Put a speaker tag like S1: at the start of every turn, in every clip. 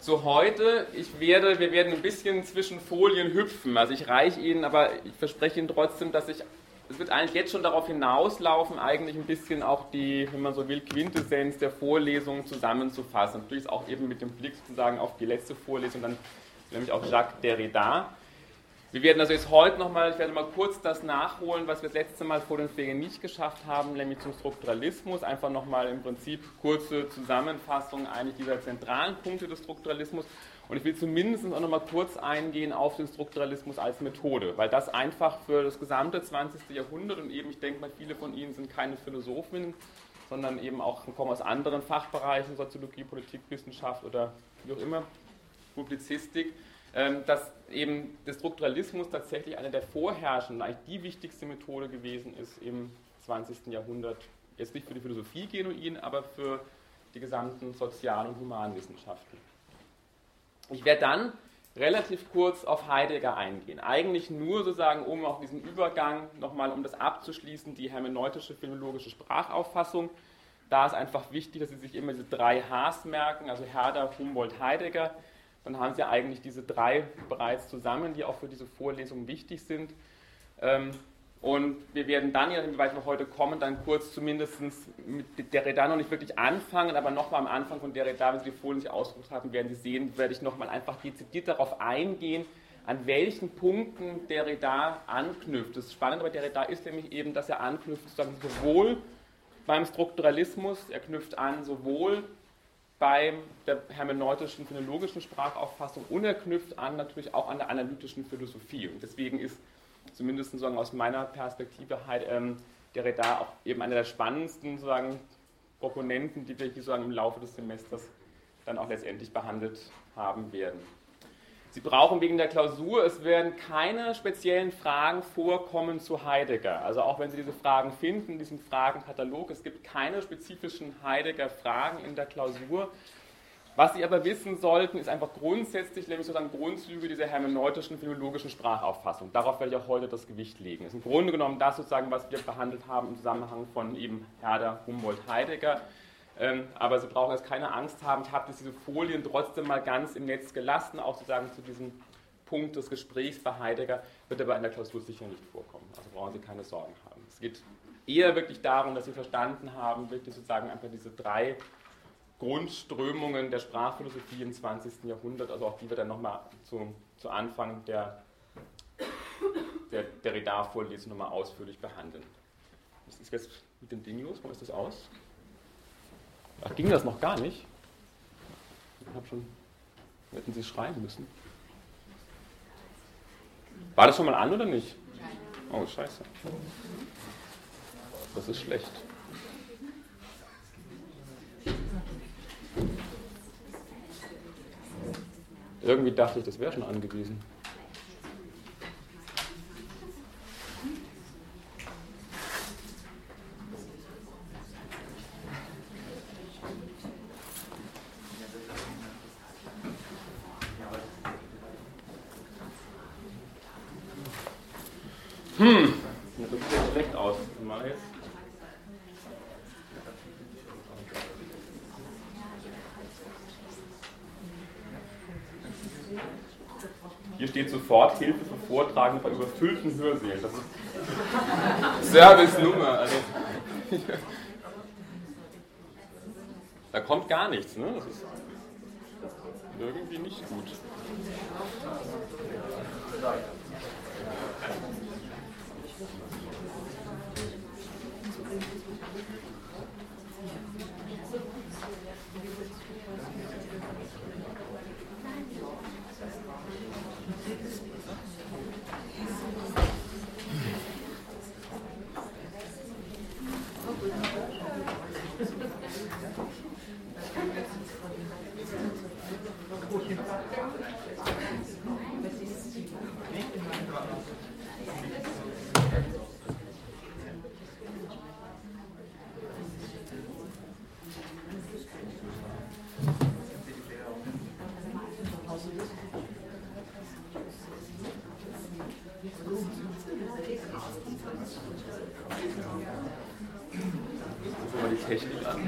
S1: zu heute. Ich werde, wir werden ein bisschen zwischen Folien hüpfen. Also ich reiche Ihnen, aber ich verspreche Ihnen trotzdem, dass ich, es wird eigentlich jetzt schon darauf hinauslaufen, eigentlich ein bisschen auch die, wenn man so will, Quintessenz der Vorlesung zusammenzufassen. Natürlich auch eben mit dem Blick sozusagen auf die letzte Vorlesung, dann nämlich auf Jacques Derrida. Wir werden also jetzt heute nochmal, ich werde mal kurz das nachholen, was wir das letzte Mal vor den Ferien nicht geschafft haben, nämlich zum Strukturalismus. Einfach nochmal im Prinzip kurze Zusammenfassung eigentlich dieser zentralen Punkte des Strukturalismus. Und ich will zumindest auch nochmal kurz eingehen auf den Strukturalismus als Methode, weil das einfach für das gesamte 20. Jahrhundert und eben, ich denke mal, viele von Ihnen sind keine Philosophen, sondern eben auch kommen aus anderen Fachbereichen, Soziologie, Politikwissenschaft oder wie auch immer, Publizistik dass eben der Strukturalismus tatsächlich eine der vorherrschenden, eigentlich die wichtigste Methode gewesen ist im 20. Jahrhundert. Jetzt nicht für die Philosophie genuin, aber für die gesamten Sozial- und Humanwissenschaften. Ich werde dann relativ kurz auf Heidegger eingehen. Eigentlich nur sozusagen, um auch diesen Übergang nochmal, um das abzuschließen, die hermeneutische philologische Sprachauffassung. Da ist einfach wichtig, dass Sie sich immer diese drei Hs merken, also Herder, Humboldt, Heidegger dann haben Sie eigentlich diese drei bereits zusammen, die auch für diese Vorlesung wichtig sind. Ähm, und wir werden dann, je nachdem, wir heute kommen, dann kurz zumindest mit Derrida noch nicht wirklich anfangen, aber nochmal am Anfang von Derrida, wenn Sie die Folie nicht ausgedruckt haben, werden Sie sehen, werde ich nochmal einfach dezidiert darauf eingehen, an welchen Punkten Derrida anknüpft. Das Spannende bei Derrida ist nämlich eben, dass er anknüpft sowohl beim Strukturalismus, er knüpft an sowohl bei der hermeneutischen, phänologischen Sprachauffassung unerknüpft an natürlich auch an der analytischen Philosophie. Und deswegen ist zumindest sozusagen aus meiner Perspektive halt ähm, Derrida auch eben einer der spannendsten sozusagen, Proponenten, die wir hier sozusagen im Laufe des Semesters dann auch letztendlich behandelt haben werden. Sie brauchen wegen der Klausur, es werden keine speziellen Fragen vorkommen zu Heidegger. Also auch wenn Sie diese Fragen finden, diesen Fragenkatalog, es gibt keine spezifischen Heidegger-Fragen in der Klausur. Was Sie aber wissen sollten, ist einfach grundsätzlich, nämlich sozusagen Grundzüge dieser hermeneutischen, philologischen Sprachauffassung. Darauf werde ich auch heute das Gewicht legen. Das ist im Grunde genommen das sozusagen, was wir behandelt haben im Zusammenhang von eben Herder, Humboldt, Heidegger. Ähm, aber Sie brauchen jetzt keine Angst haben. Ich habe diese Folien trotzdem mal ganz im Netz gelassen, auch sozusagen zu diesem Punkt des Gesprächs bei Heidegger, wird aber in der Klausur sicher nicht vorkommen. Also brauchen Sie keine Sorgen haben. Es geht eher wirklich darum, dass Sie verstanden haben, wirklich sozusagen einfach diese drei Grundströmungen der Sprachphilosophie im 20. Jahrhundert, also auch die wir dann nochmal zu, zu Anfang der, der, der Redar-Vorlesung nochmal ausführlich behandeln. Was ist jetzt mit dem Ding los? Wo ist das aus? Ach, ging das noch gar nicht? Ich habe schon. Hätten Sie schreiben müssen. War das schon mal an oder nicht? Oh, scheiße. Das ist schlecht. Irgendwie dachte ich, das wäre schon angewiesen. Hm, das sieht schlecht aus. Mal jetzt. Hier steht sofort Hilfe für Vortragende bei überfüllten Hörsälen. Das ist Service-Nummer. Also, da kommt gar nichts. Ne? Das ist irgendwie nicht gut. Technik an.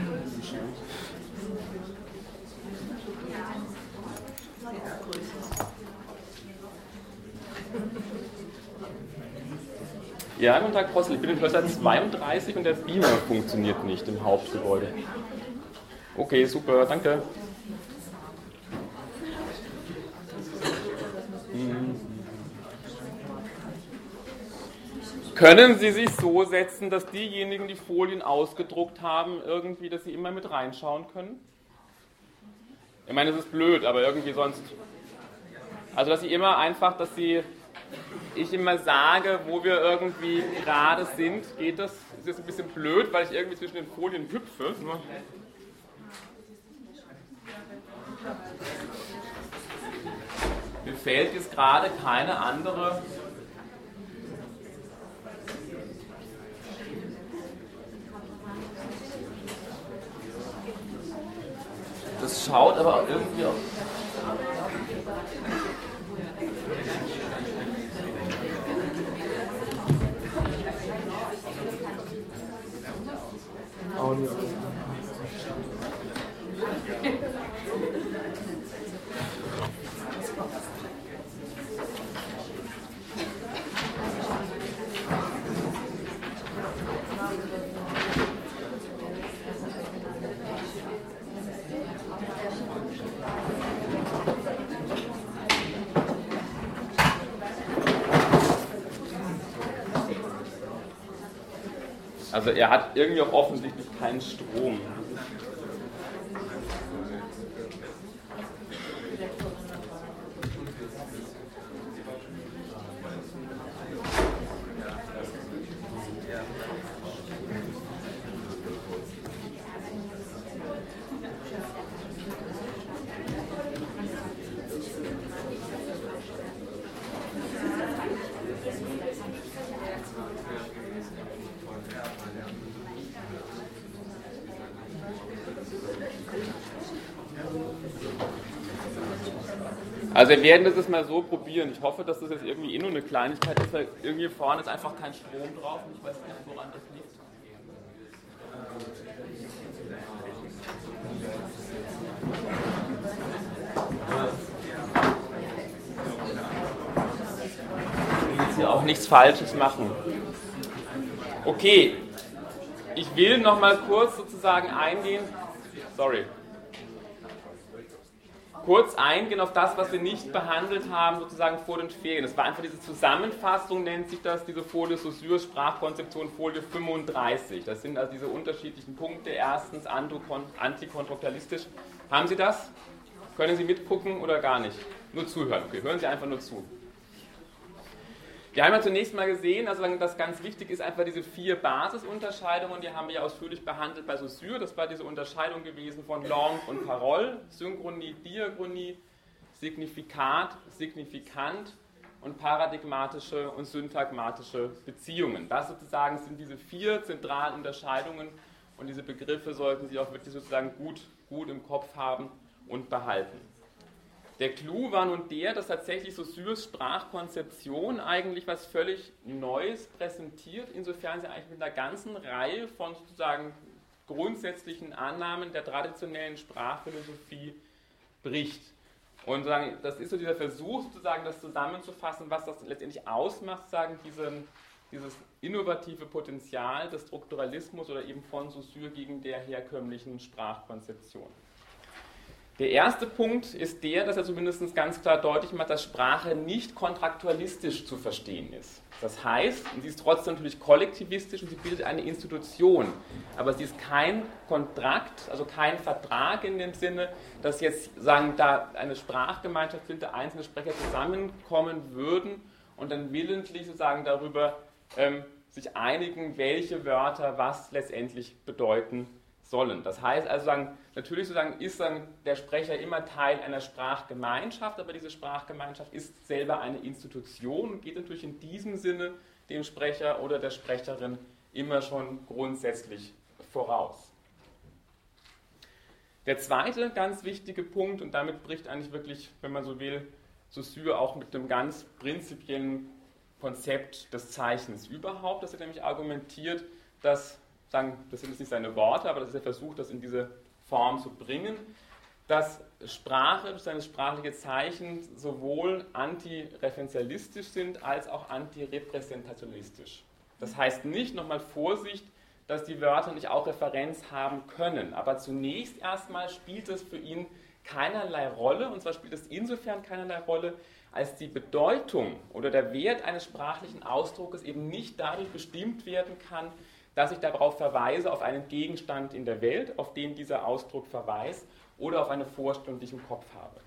S1: Ja, guten Tag, Prossel. Ich bin in Schlosser 32 und der Beamer funktioniert nicht im Hauptgebäude. Okay, super, danke. Hm. Können Sie sich so setzen, dass diejenigen, die Folien ausgedruckt haben, irgendwie, dass sie immer mit reinschauen können? Ich meine, das ist blöd, aber irgendwie sonst. Also, dass sie immer einfach, dass sie ich immer sage, wo wir irgendwie gerade sind, geht das, ist jetzt ein bisschen blöd, weil ich irgendwie zwischen den Folien hüpfe. Mir fällt jetzt gerade keine andere Das schaut aber irgendwie auch matrimonio. Er hat irgendwie auch offensichtlich keinen Strom. Also wir werden das jetzt mal so probieren. Ich hoffe, dass das jetzt irgendwie eh nur eine Kleinigkeit ist, weil irgendwie vorne ist einfach kein Strom drauf und ich weiß nicht, woran das liegt. Ich will jetzt hier auch nichts Falsches machen. Okay, ich will noch mal kurz sozusagen eingehen. Sorry kurz eingehen auf das, was wir nicht behandelt haben, sozusagen vor den Ferien. Das war einfach diese Zusammenfassung, nennt sich das, diese Folie Saussure Sprachkonzeption Folie 35. Das sind also diese unterschiedlichen Punkte. Erstens antikonstruktialistisch. Haben Sie das? Können Sie mitgucken oder gar nicht? Nur zuhören. Okay, hören Sie einfach nur zu. Wir haben ja zunächst mal gesehen, also das ganz wichtig ist einfach diese vier Basisunterscheidungen, die haben wir ja ausführlich behandelt bei Saussure. Das war diese Unterscheidung gewesen von Langue und Parole, Synchronie, Diachronie, Signifikat, Signifikant und paradigmatische und syntagmatische Beziehungen. Das sozusagen sind diese vier zentralen Unterscheidungen und diese Begriffe sollten Sie auch wirklich sozusagen gut, gut im Kopf haben und behalten. Der Clou war nun der, dass tatsächlich Saussures Sprachkonzeption eigentlich was völlig Neues präsentiert, insofern sie eigentlich mit einer ganzen Reihe von sozusagen grundsätzlichen Annahmen der traditionellen Sprachphilosophie bricht. Und sagen, das ist so dieser Versuch, sozusagen das zusammenzufassen, was das letztendlich ausmacht, sagen, diesen, dieses innovative Potenzial des Strukturalismus oder eben von Saussure gegen der herkömmlichen Sprachkonzeption. Der erste Punkt ist der, dass er zumindest ganz klar deutlich macht, dass Sprache nicht kontraktualistisch zu verstehen ist. Das heißt, sie ist trotzdem natürlich kollektivistisch und sie bildet eine Institution. Aber sie ist kein Kontrakt, also kein Vertrag in dem Sinne, dass jetzt sagen, da eine Sprachgemeinschaft sind, da einzelne Sprecher zusammenkommen würden und dann willentlich sozusagen darüber ähm, sich einigen, welche Wörter was letztendlich bedeuten sollen. Das heißt also, sagen, natürlich sozusagen ist dann der Sprecher immer Teil einer Sprachgemeinschaft, aber diese Sprachgemeinschaft ist selber eine Institution und geht natürlich in diesem Sinne dem Sprecher oder der Sprecherin immer schon grundsätzlich voraus. Der zweite ganz wichtige Punkt, und damit bricht eigentlich wirklich, wenn man so will, Saussure auch mit dem ganz prinzipiellen Konzept des Zeichens überhaupt, dass er nämlich argumentiert, dass sagen, das sind jetzt nicht seine Worte, aber das ist der Versuch, das in diese Form zu bringen, dass Sprache, seine sprachliche Zeichen sowohl antireferenzialistisch sind als auch antirepräsentationistisch. Das heißt nicht, nochmal Vorsicht, dass die Wörter nicht auch Referenz haben können. Aber zunächst erstmal spielt es für ihn keinerlei Rolle, und zwar spielt es insofern keinerlei Rolle, als die Bedeutung oder der Wert eines sprachlichen Ausdrucks eben nicht dadurch bestimmt werden kann, dass ich darauf verweise, auf einen Gegenstand in der Welt, auf den dieser Ausdruck verweist, oder auf eine Vorstellung, die ich im Kopf habe.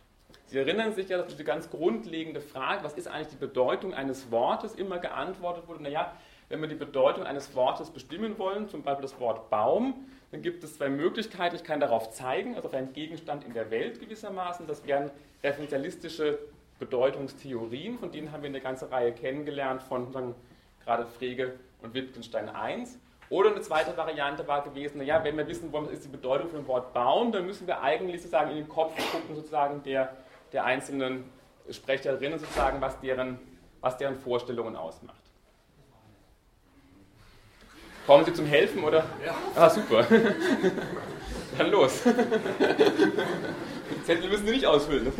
S1: Sie erinnern sich ja, dass diese ganz grundlegende Frage, was ist eigentlich die Bedeutung eines Wortes, immer geantwortet wurde, naja, wenn wir die Bedeutung eines Wortes bestimmen wollen, zum Beispiel das Wort Baum, dann gibt es zwei Möglichkeiten. Ich kann darauf zeigen, also auf einen Gegenstand in der Welt gewissermaßen. Das wären referenzialistische Bedeutungstheorien, von denen haben wir eine ganze Reihe kennengelernt, von sagen, gerade Frege und Wittgenstein I. Oder eine zweite Variante war gewesen, naja, wenn wir wissen wollen, was ist die Bedeutung von dem Wort Baum, dann müssen wir eigentlich sozusagen in den Kopf gucken, sozusagen der, der einzelnen Sprecherinnen, sozusagen, was deren, was deren Vorstellungen ausmacht. Kommen Sie zum Helfen, oder? Ja. Ah, super. Dann los. Zettel müssen Sie nicht ausfüllen.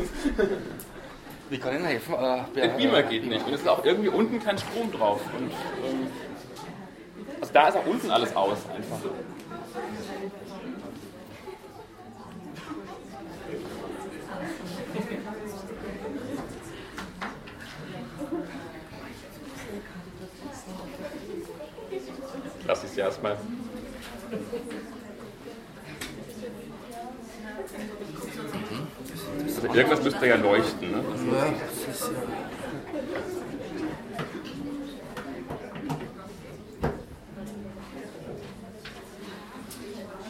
S2: Wie kann ich Ihnen helfen?
S1: Äh, der Beamer geht nicht. Und es ist auch irgendwie unten kein Strom drauf. Und, ähm, da ist auch unten alles aus einfach. Lass es erstmal. Also irgendwas müsste ja leuchten. Ne? Ja, das ist ja.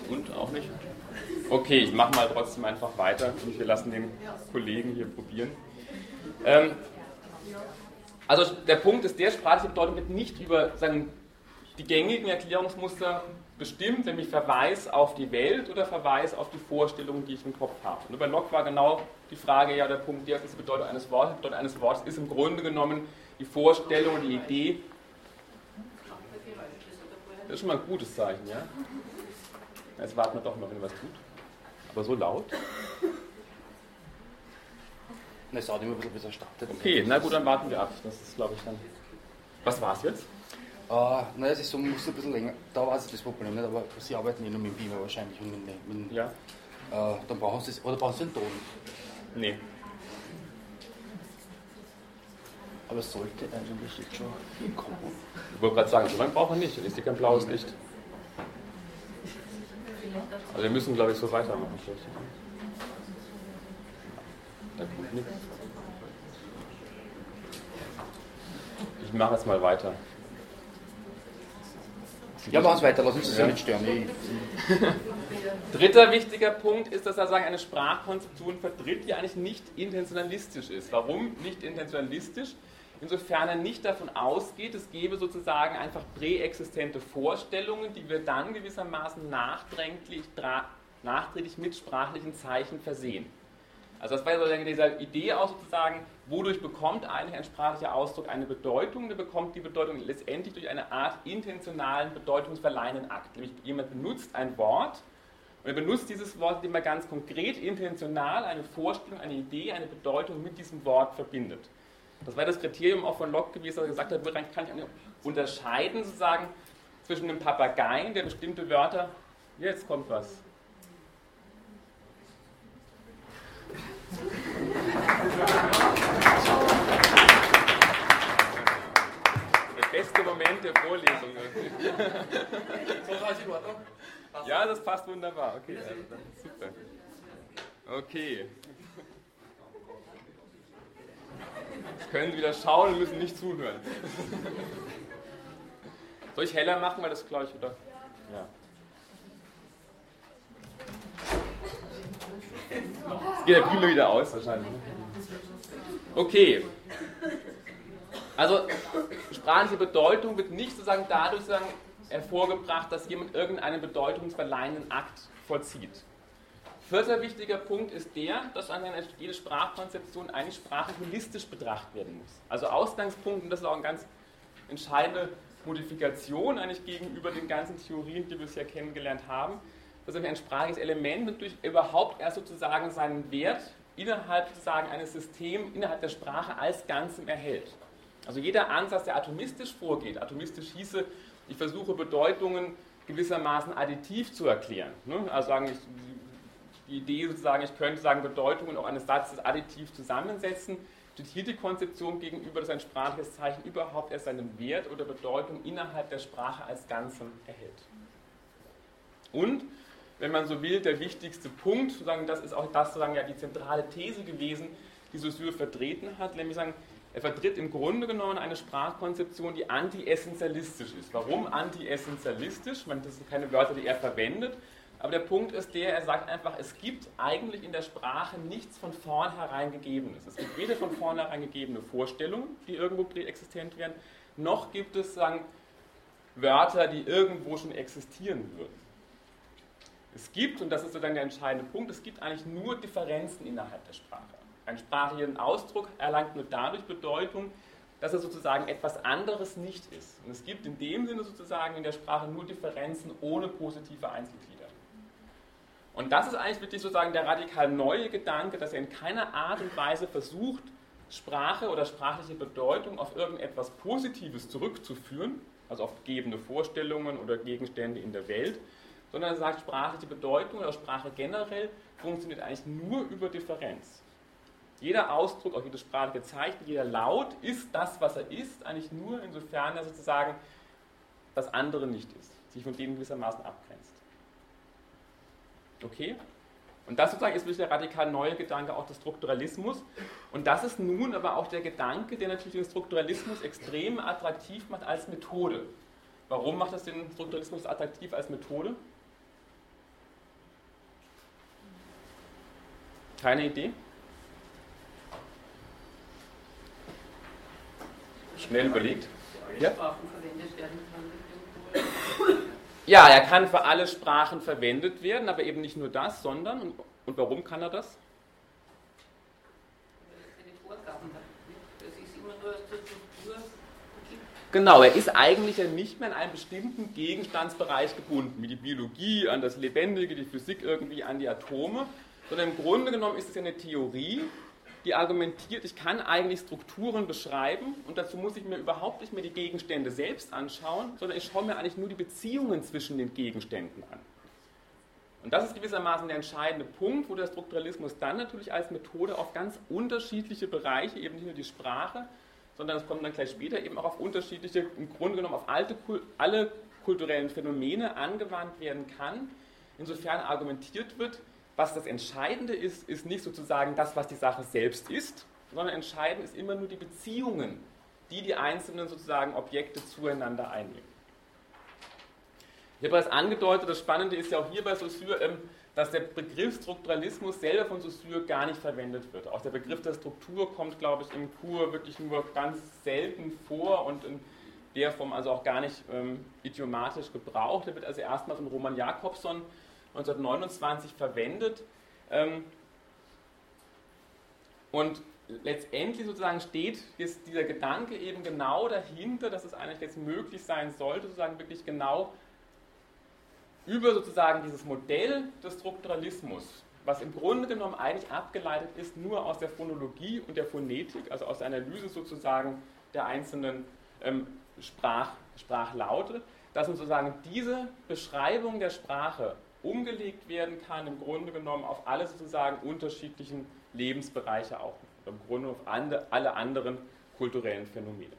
S1: Und auch nicht? Okay, ich mache mal trotzdem einfach weiter und wir lassen den Kollegen hier probieren. Ähm, also der Punkt ist, der sprachliche Bedeutung wird nicht über seinen die gängigen Erklärungsmuster bestimmt, nämlich Verweis auf die Welt oder Verweis auf die Vorstellungen, die ich im Kopf habe. Und bei Locke war genau die Frage, ja, der Punkt, was ist die Bedeutung eines Wortes? Die Bedeutung eines Wortes ist im Grunde genommen die Vorstellung, die Idee. Das ist schon mal ein gutes Zeichen, ja? Jetzt warten wir doch mal, wenn was tut. Aber so laut.
S2: Na, es dauert immer ein bisschen, startet.
S1: Okay, na gut, dann warten wir ab. Das ist, glaube ich, dann. Was war es jetzt?
S2: Uh, naja, es ist so, man muss ein bisschen länger, da war es das Problem nicht, aber sie arbeiten eh nur mit dem Beamer wahrscheinlich und mit, mit ja. Uh, dann brauchen sie oder brauchen sie einen Ton?
S1: Nee.
S2: Aber es sollte eigentlich jetzt schon hinkommen.
S1: Ich wollte gerade sagen, so lange brauchen wir nicht, dann ist hier kein blaues Licht. Also wir müssen, glaube ich, so weitermachen. Da kommt nichts. Ich mache jetzt mal weiter.
S2: Ja, machen Sie weiter, lass uns das ja nicht stören.
S1: Dritter wichtiger Punkt ist, dass er sagen, eine Sprachkonzeption vertritt, die eigentlich nicht intentionalistisch ist. Warum nicht intentionalistisch? Insofern er nicht davon ausgeht, es gäbe sozusagen einfach präexistente Vorstellungen, die wir dann gewissermaßen nachträglich, nachträglich mit sprachlichen Zeichen versehen. Also das war sozusagen diese Idee auch sozusagen, wodurch bekommt eigentlich ein sprachlicher Ausdruck eine Bedeutung? Der bekommt die Bedeutung letztendlich durch eine Art intentionalen, bedeutungsverleihenden Akt. Nämlich jemand benutzt ein Wort und er benutzt dieses Wort, indem er ganz konkret, intentional eine Vorstellung, eine Idee, eine Bedeutung mit diesem Wort verbindet. Das war das Kriterium auch von Locke gewesen, dass er gesagt hat, woran kann ich unterscheiden sozusagen zwischen einem Papageien, der bestimmte Wörter, jetzt kommt was, der beste Moment der Vorlesung. Ja, das passt wunderbar. Okay, super. Okay. Jetzt können Sie wieder schauen und müssen nicht zuhören. Soll ich heller machen, weil das gleich oder? Ja. Jetzt geht der Beamer wieder aus wahrscheinlich. Okay. Also sprachliche Bedeutung wird nicht sozusagen dadurch sozusagen hervorgebracht, dass jemand irgendeinen bedeutungsverleihenden Akt vollzieht. Vierter wichtiger Punkt ist der, dass an jede Sprachkonzeption eigentlich sprachlich holistisch betrachtet werden muss. Also Ausgangspunkt, und das ist auch eine ganz entscheidende Modifikation eigentlich gegenüber den ganzen Theorien, die wir bisher kennengelernt haben, dass ein sprachliches Element natürlich überhaupt erst sozusagen seinen Wert innerhalb sozusagen eines Systems, innerhalb der Sprache als Ganzem erhält. Also jeder Ansatz, der atomistisch vorgeht, atomistisch hieße, ich versuche Bedeutungen gewissermaßen additiv zu erklären. Ne? Also sagen, ich, die Idee sozusagen, ich könnte sagen, Bedeutungen auch eines Satzes additiv zusammensetzen, steht hier die Konzeption gegenüber, dass ein sprachliches Zeichen überhaupt erst seinen Wert oder Bedeutung innerhalb der Sprache als Ganzen erhält. Und, wenn man so will, der wichtigste Punkt, sozusagen, das ist auch das sozusagen ja die zentrale These gewesen, die Saussure vertreten hat, nämlich sagen, er vertritt im Grunde genommen eine Sprachkonzeption, die anti-essentialistisch ist. Warum anti-essentialistisch? Das sind keine Wörter, die er verwendet, aber der Punkt ist der, er sagt einfach, es gibt eigentlich in der Sprache nichts von vornherein Gegebenes. Es gibt weder von vornherein gegebene Vorstellungen, die irgendwo präexistent werden, noch gibt es sagen, Wörter, die irgendwo schon existieren würden. Es gibt, und das ist so dann der entscheidende Punkt, es gibt eigentlich nur Differenzen innerhalb der Sprache. Ein sprachlicher Ausdruck erlangt nur dadurch Bedeutung, dass er sozusagen etwas anderes nicht ist. Und es gibt in dem Sinne sozusagen in der Sprache nur Differenzen ohne positive Einzelglieder. Und das ist eigentlich wirklich sozusagen der radikal neue Gedanke, dass er in keiner Art und Weise versucht, Sprache oder sprachliche Bedeutung auf irgendetwas Positives zurückzuführen, also auf gegebene Vorstellungen oder Gegenstände in der Welt, sondern er sagt, sprachliche Bedeutung oder Sprache generell funktioniert eigentlich nur über Differenz. Jeder Ausdruck, auch jede sprachliche Zeichen, jeder Laut ist das, was er ist, eigentlich nur insofern er sozusagen das andere nicht ist, sich von dem gewissermaßen abgrenzt. Okay? Und das sozusagen ist wirklich der radikal neue Gedanke auch des Strukturalismus. Und das ist nun aber auch der Gedanke, der natürlich den Strukturalismus extrem attraktiv macht als Methode. Warum macht das den Strukturalismus attraktiv als Methode? Keine Idee? Schnell überlegt. Ja? Ja, er kann für alle Sprachen verwendet werden, aber eben nicht nur das, sondern, und, und warum kann er das? Genau, er ist eigentlich ja nicht mehr an einen bestimmten Gegenstandsbereich gebunden, wie die Biologie an das Lebendige, die Physik irgendwie an die Atome, sondern im Grunde genommen ist es ja eine Theorie, die argumentiert, ich kann eigentlich Strukturen beschreiben und dazu muss ich mir überhaupt nicht mehr die Gegenstände selbst anschauen, sondern ich schaue mir eigentlich nur die Beziehungen zwischen den Gegenständen an. Und das ist gewissermaßen der entscheidende Punkt, wo der Strukturalismus dann natürlich als Methode auf ganz unterschiedliche Bereiche, eben nicht nur die Sprache, sondern es kommt dann gleich später eben auch auf unterschiedliche, im Grunde genommen auf alte, alle kulturellen Phänomene angewandt werden kann, insofern argumentiert wird, was das Entscheidende ist, ist nicht sozusagen das, was die Sache selbst ist, sondern entscheidend ist immer nur die Beziehungen, die die einzelnen sozusagen Objekte zueinander einnehmen. Ich habe das angedeutet, das Spannende ist ja auch hier bei Saussure, ähm, dass der Begriff Strukturalismus selber von Saussure gar nicht verwendet wird. Auch der Begriff der Struktur kommt, glaube ich, im Kur wirklich nur ganz selten vor und in der Form also auch gar nicht ähm, idiomatisch gebraucht. Der wird also erstmal von Roman Jakobson 1929 verwendet. Ähm, und letztendlich sozusagen steht dieser Gedanke eben genau dahinter, dass es eigentlich jetzt möglich sein sollte, sozusagen wirklich genau über sozusagen dieses Modell des Strukturalismus, was im Grunde genommen eigentlich abgeleitet ist nur aus der Phonologie und der Phonetik, also aus der Analyse sozusagen der einzelnen ähm, Sprach, Sprachlaute, dass sozusagen diese Beschreibung der Sprache umgelegt werden kann, im Grunde genommen auf alle sozusagen unterschiedlichen Lebensbereiche auch, im Grunde auf alle anderen kulturellen Phänomene.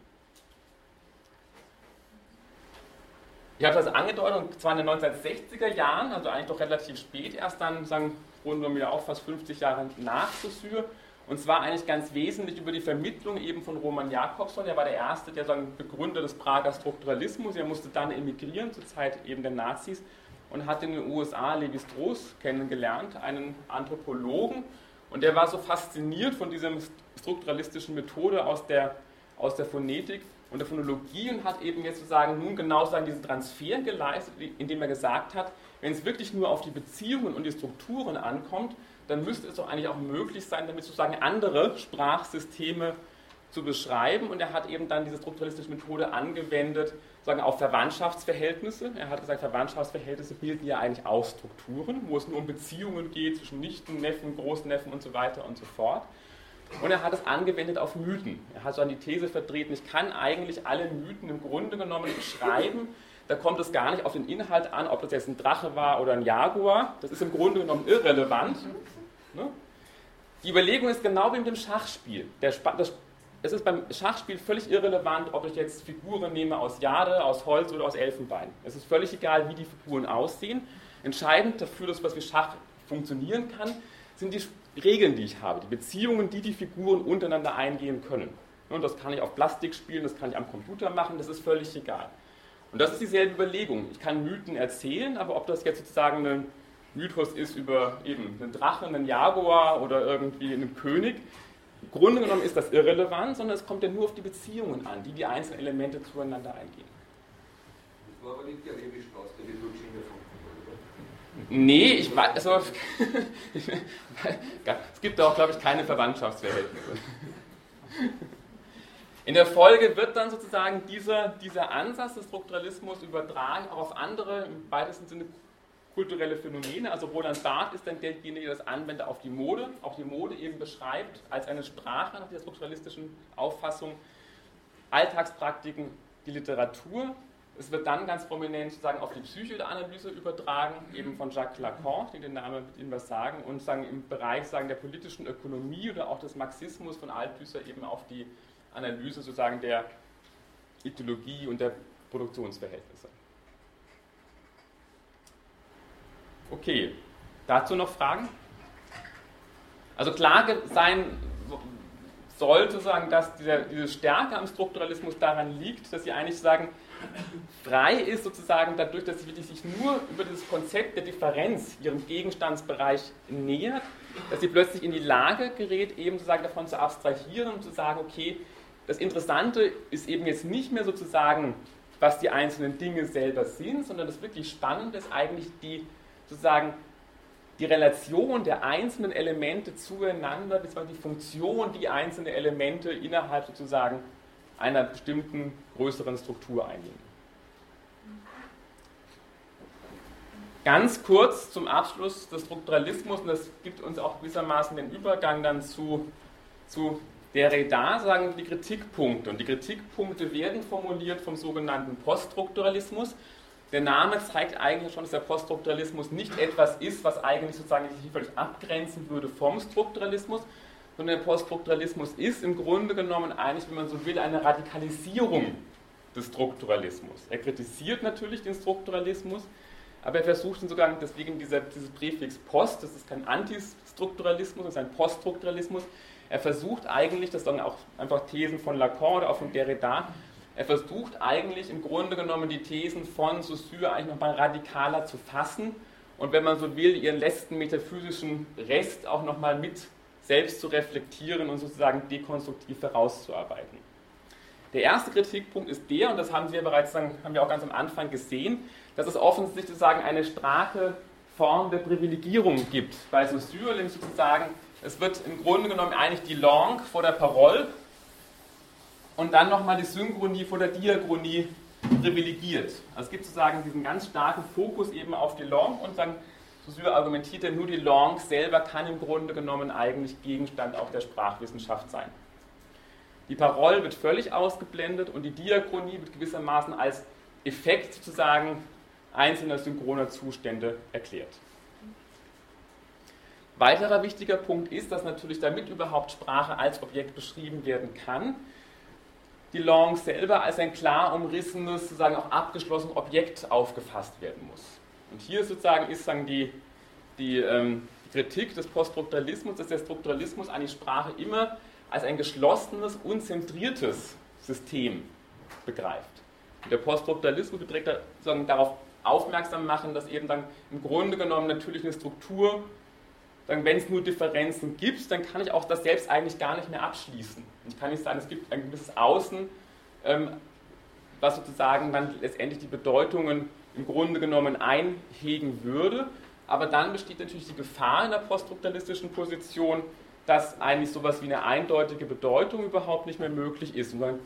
S1: Ich habe das angedeutet, und zwar in den 1960er Jahren, also eigentlich doch relativ spät erst dann, sagen, genommen ja auch fast 50 Jahre nach Saussure, und zwar eigentlich ganz wesentlich über die Vermittlung eben von Roman Jakobson. Er war der Erste, der sagen, Begründer des Prager Strukturalismus. Er musste dann emigrieren, zur Zeit eben der Nazis, und hat in den USA Levi Strauss kennengelernt, einen Anthropologen. Und der war so fasziniert von dieser strukturalistischen Methode aus der, aus der Phonetik und der Phonologie und hat eben jetzt sozusagen nun genau sagen, diesen Transfer geleistet, indem er gesagt hat, wenn es wirklich nur auf die Beziehungen und die Strukturen ankommt, dann müsste es doch eigentlich auch möglich sein, damit sozusagen andere Sprachsysteme zu beschreiben. Und er hat eben dann diese strukturalistische Methode angewendet, sagen auf Verwandtschaftsverhältnisse. Er hat gesagt, Verwandtschaftsverhältnisse bilden ja eigentlich auch Strukturen, wo es nur um Beziehungen geht zwischen Nichten, Neffen, Großneffen und so weiter und so fort. Und er hat es angewendet auf Mythen. Er hat so an die These vertreten, ich kann eigentlich alle Mythen im Grunde genommen beschreiben. Da kommt es gar nicht auf den Inhalt an, ob das jetzt ein Drache war oder ein Jaguar. Das ist im Grunde genommen irrelevant. Ne? Die Überlegung ist genau wie mit dem Schachspiel. Der, das, es ist beim Schachspiel völlig irrelevant, ob ich jetzt Figuren nehme aus Jade, aus Holz oder aus Elfenbein. Es ist völlig egal, wie die Figuren aussehen. Entscheidend dafür, dass was wie Schach funktionieren kann, sind die Regeln, die ich habe, die Beziehungen, die die Figuren untereinander eingehen können. Und das kann ich auf Plastik spielen, das kann ich am Computer machen, das ist völlig egal. Und das ist dieselbe Überlegung. Ich kann Mythen erzählen, aber ob das jetzt sozusagen ein Mythos ist über eben einen Drachen, einen Jaguar oder irgendwie einen König, Grunde genommen ist das irrelevant, sondern es kommt ja nur auf die Beziehungen an, die die einzelnen Elemente zueinander eingehen. Das war aber nicht der Levi-Strauß, der die Nee, ich weiß, also, es gibt auch, glaube ich, keine Verwandtschaftsverhältnisse. In der Folge wird dann sozusagen dieser, dieser Ansatz des Strukturalismus übertragen auch auf andere, im weitesten Sinne kulturelle Phänomene. Also Roland Barth ist dann derjenige, der das anwendet auf die Mode, auch die Mode eben beschreibt als eine Sprache nach der strukturalistischen Auffassung, Alltagspraktiken, die Literatur, es wird dann ganz prominent sozusagen auf die Psychoanalyse übertragen, eben von Jacques Lacan, den Namen mit Ihnen was sagen, und sagen im Bereich sagen, der politischen Ökonomie oder auch des Marxismus von Althusser eben auf die Analyse sozusagen der Ideologie und der Produktionsverhältnisse. Okay, dazu noch Fragen? Also klar sein sollte sozusagen, dass diese, diese Stärke am Strukturalismus daran liegt, dass sie eigentlich sagen, frei ist sozusagen dadurch, dass sie sich nur über dieses Konzept der Differenz ihrem Gegenstandsbereich nähert, dass sie plötzlich in die Lage gerät, eben sozusagen davon zu abstrahieren und zu sagen, okay, das Interessante ist eben jetzt nicht mehr sozusagen, was die einzelnen Dinge selber sind, sondern das wirklich Spannende ist eigentlich die sozusagen die Relation der einzelnen Elemente zueinander, beziehungsweise die Funktion, die einzelne Elemente innerhalb sozusagen einer bestimmten größeren Struktur einnehmen. Ganz kurz zum Abschluss des Strukturalismus, und das gibt uns auch gewissermaßen den Übergang dann zu, zu Derrida, sagen die Kritikpunkte. Und die Kritikpunkte werden formuliert vom sogenannten Poststrukturalismus. Der Name zeigt eigentlich schon, dass der Poststrukturalismus nicht etwas ist, was eigentlich sozusagen sich völlig abgrenzen würde vom Strukturalismus, sondern der Poststrukturalismus ist im Grunde genommen eigentlich, wenn man so will, eine Radikalisierung des Strukturalismus. Er kritisiert natürlich den Strukturalismus, aber er versucht ihn sogar, deswegen dieser, dieses Präfix Post, das ist kein Antistrukturalismus, das ist ein Poststrukturalismus. Er versucht eigentlich, das sind auch einfach Thesen von Lacan oder auch von Derrida, er versucht eigentlich im Grunde genommen die Thesen von Saussure eigentlich nochmal radikaler zu fassen und wenn man so will, ihren letzten metaphysischen Rest auch nochmal mit selbst zu reflektieren und sozusagen dekonstruktiv herauszuarbeiten. Der erste Kritikpunkt ist der, und das haben Sie ja bereits, haben wir auch ganz am Anfang gesehen, dass es offensichtlich sozusagen eine starke Form der Privilegierung gibt. Bei Saussure sozusagen, es wird im Grunde genommen eigentlich die Langue vor der Parole und dann nochmal die Synchronie vor der Diachronie privilegiert. Also es gibt sozusagen diesen ganz starken Fokus eben auf die Langue und dann Saussure argumentiert ja nur die Langue selber kann im Grunde genommen eigentlich Gegenstand auch der Sprachwissenschaft sein. Die Parole wird völlig ausgeblendet und die Diachronie wird gewissermaßen als Effekt sozusagen einzelner synchroner Zustände erklärt. Weiterer wichtiger Punkt ist, dass natürlich damit überhaupt Sprache als Objekt beschrieben werden kann, die Langue selber als ein klar umrissenes, sozusagen auch abgeschlossenes Objekt aufgefasst werden muss. Und hier sozusagen ist sagen, die, die ähm, Kritik des Poststrukturalismus, dass der Strukturalismus eine Sprache immer als ein geschlossenes, unzentriertes System begreift. Und der Poststrukturalismus beträgt sozusagen darauf aufmerksam machen, dass eben dann im Grunde genommen natürlich eine Struktur, wenn es nur Differenzen gibt, dann kann ich auch das selbst eigentlich gar nicht mehr abschließen. Ich kann nicht sagen, es gibt ein gewisses Außen, ähm, was sozusagen dann letztendlich die Bedeutungen im Grunde genommen einhegen würde. Aber dann besteht natürlich die Gefahr in der poststrukturalistischen Position, dass eigentlich sowas wie eine eindeutige Bedeutung überhaupt nicht mehr möglich ist. Und dann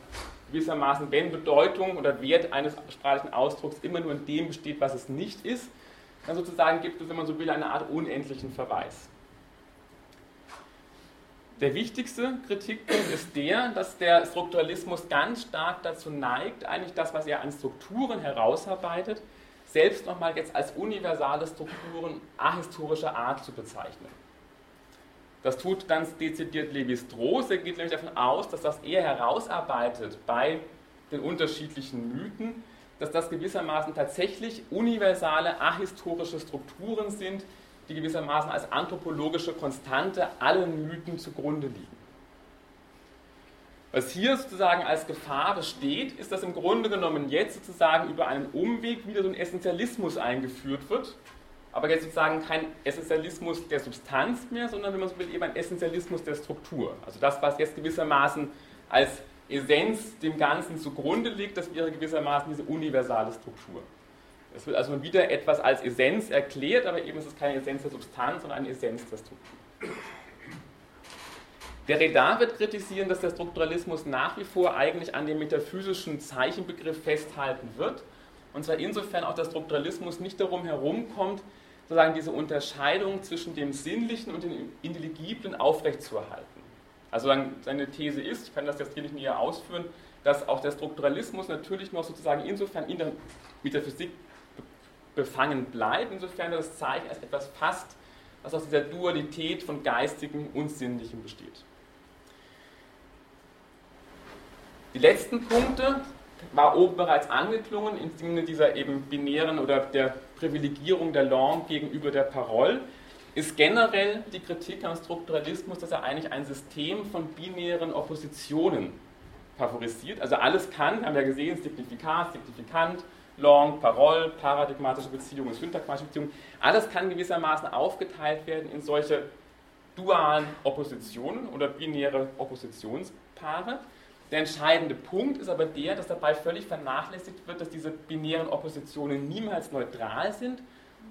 S1: gewissermaßen, wenn Bedeutung oder Wert eines sprachlichen Ausdrucks immer nur in dem besteht, was es nicht ist, dann sozusagen gibt es, wenn man so will, eine Art unendlichen Verweis. Der wichtigste Kritikpunkt ist der, dass der Strukturalismus ganz stark dazu neigt, eigentlich das, was er an Strukturen herausarbeitet, selbst nochmal jetzt als universale Strukturen ahistorischer Art zu bezeichnen. Das tut ganz dezidiert Levi-Strauss. Er geht nämlich davon aus, dass das er herausarbeitet bei den unterschiedlichen Mythen, dass das gewissermaßen tatsächlich universale ahistorische Strukturen sind, die gewissermaßen als anthropologische Konstante allen Mythen zugrunde liegen. Was hier sozusagen als Gefahr besteht, ist, dass im Grunde genommen jetzt sozusagen über einen Umweg wieder so ein Essentialismus eingeführt wird, aber jetzt sozusagen kein Essentialismus der Substanz mehr, sondern, wenn man so will, eben ein Essentialismus der Struktur. Also das, was jetzt gewissermaßen als Essenz dem Ganzen zugrunde liegt, das wäre gewissermaßen diese universale Struktur. Es wird also wieder etwas als Essenz erklärt, aber eben ist es keine Essenz der Substanz, sondern eine Essenz der Struktur. Der Redar wird kritisieren, dass der Strukturalismus nach wie vor eigentlich an dem metaphysischen Zeichenbegriff festhalten wird. Und zwar insofern auch der Strukturalismus nicht darum herumkommt, sozusagen diese Unterscheidung zwischen dem Sinnlichen und dem Intelligiblen aufrechtzuerhalten. Also seine These ist, ich kann das jetzt hier nicht näher ausführen, dass auch der Strukturalismus natürlich noch sozusagen insofern in der Metaphysik befangen bleibt, insofern das Zeichen als etwas fasst, was aus dieser Dualität von Geistigem und Sinnlichem besteht. Die letzten Punkte war oben bereits angeklungen im Sinne dieser eben binären oder der Privilegierung der Langue gegenüber der Parole, ist generell die Kritik am Strukturalismus, dass er eigentlich ein System von binären Oppositionen favorisiert. Also alles kann, haben wir ja gesehen, Signifikat, Signifikant, Long, Parole, paradigmatische Beziehungen, syntagmatische Beziehungen, alles kann gewissermaßen aufgeteilt werden in solche dualen Oppositionen oder binäre Oppositionspaare. Der entscheidende Punkt ist aber der, dass dabei völlig vernachlässigt wird, dass diese binären Oppositionen niemals neutral sind,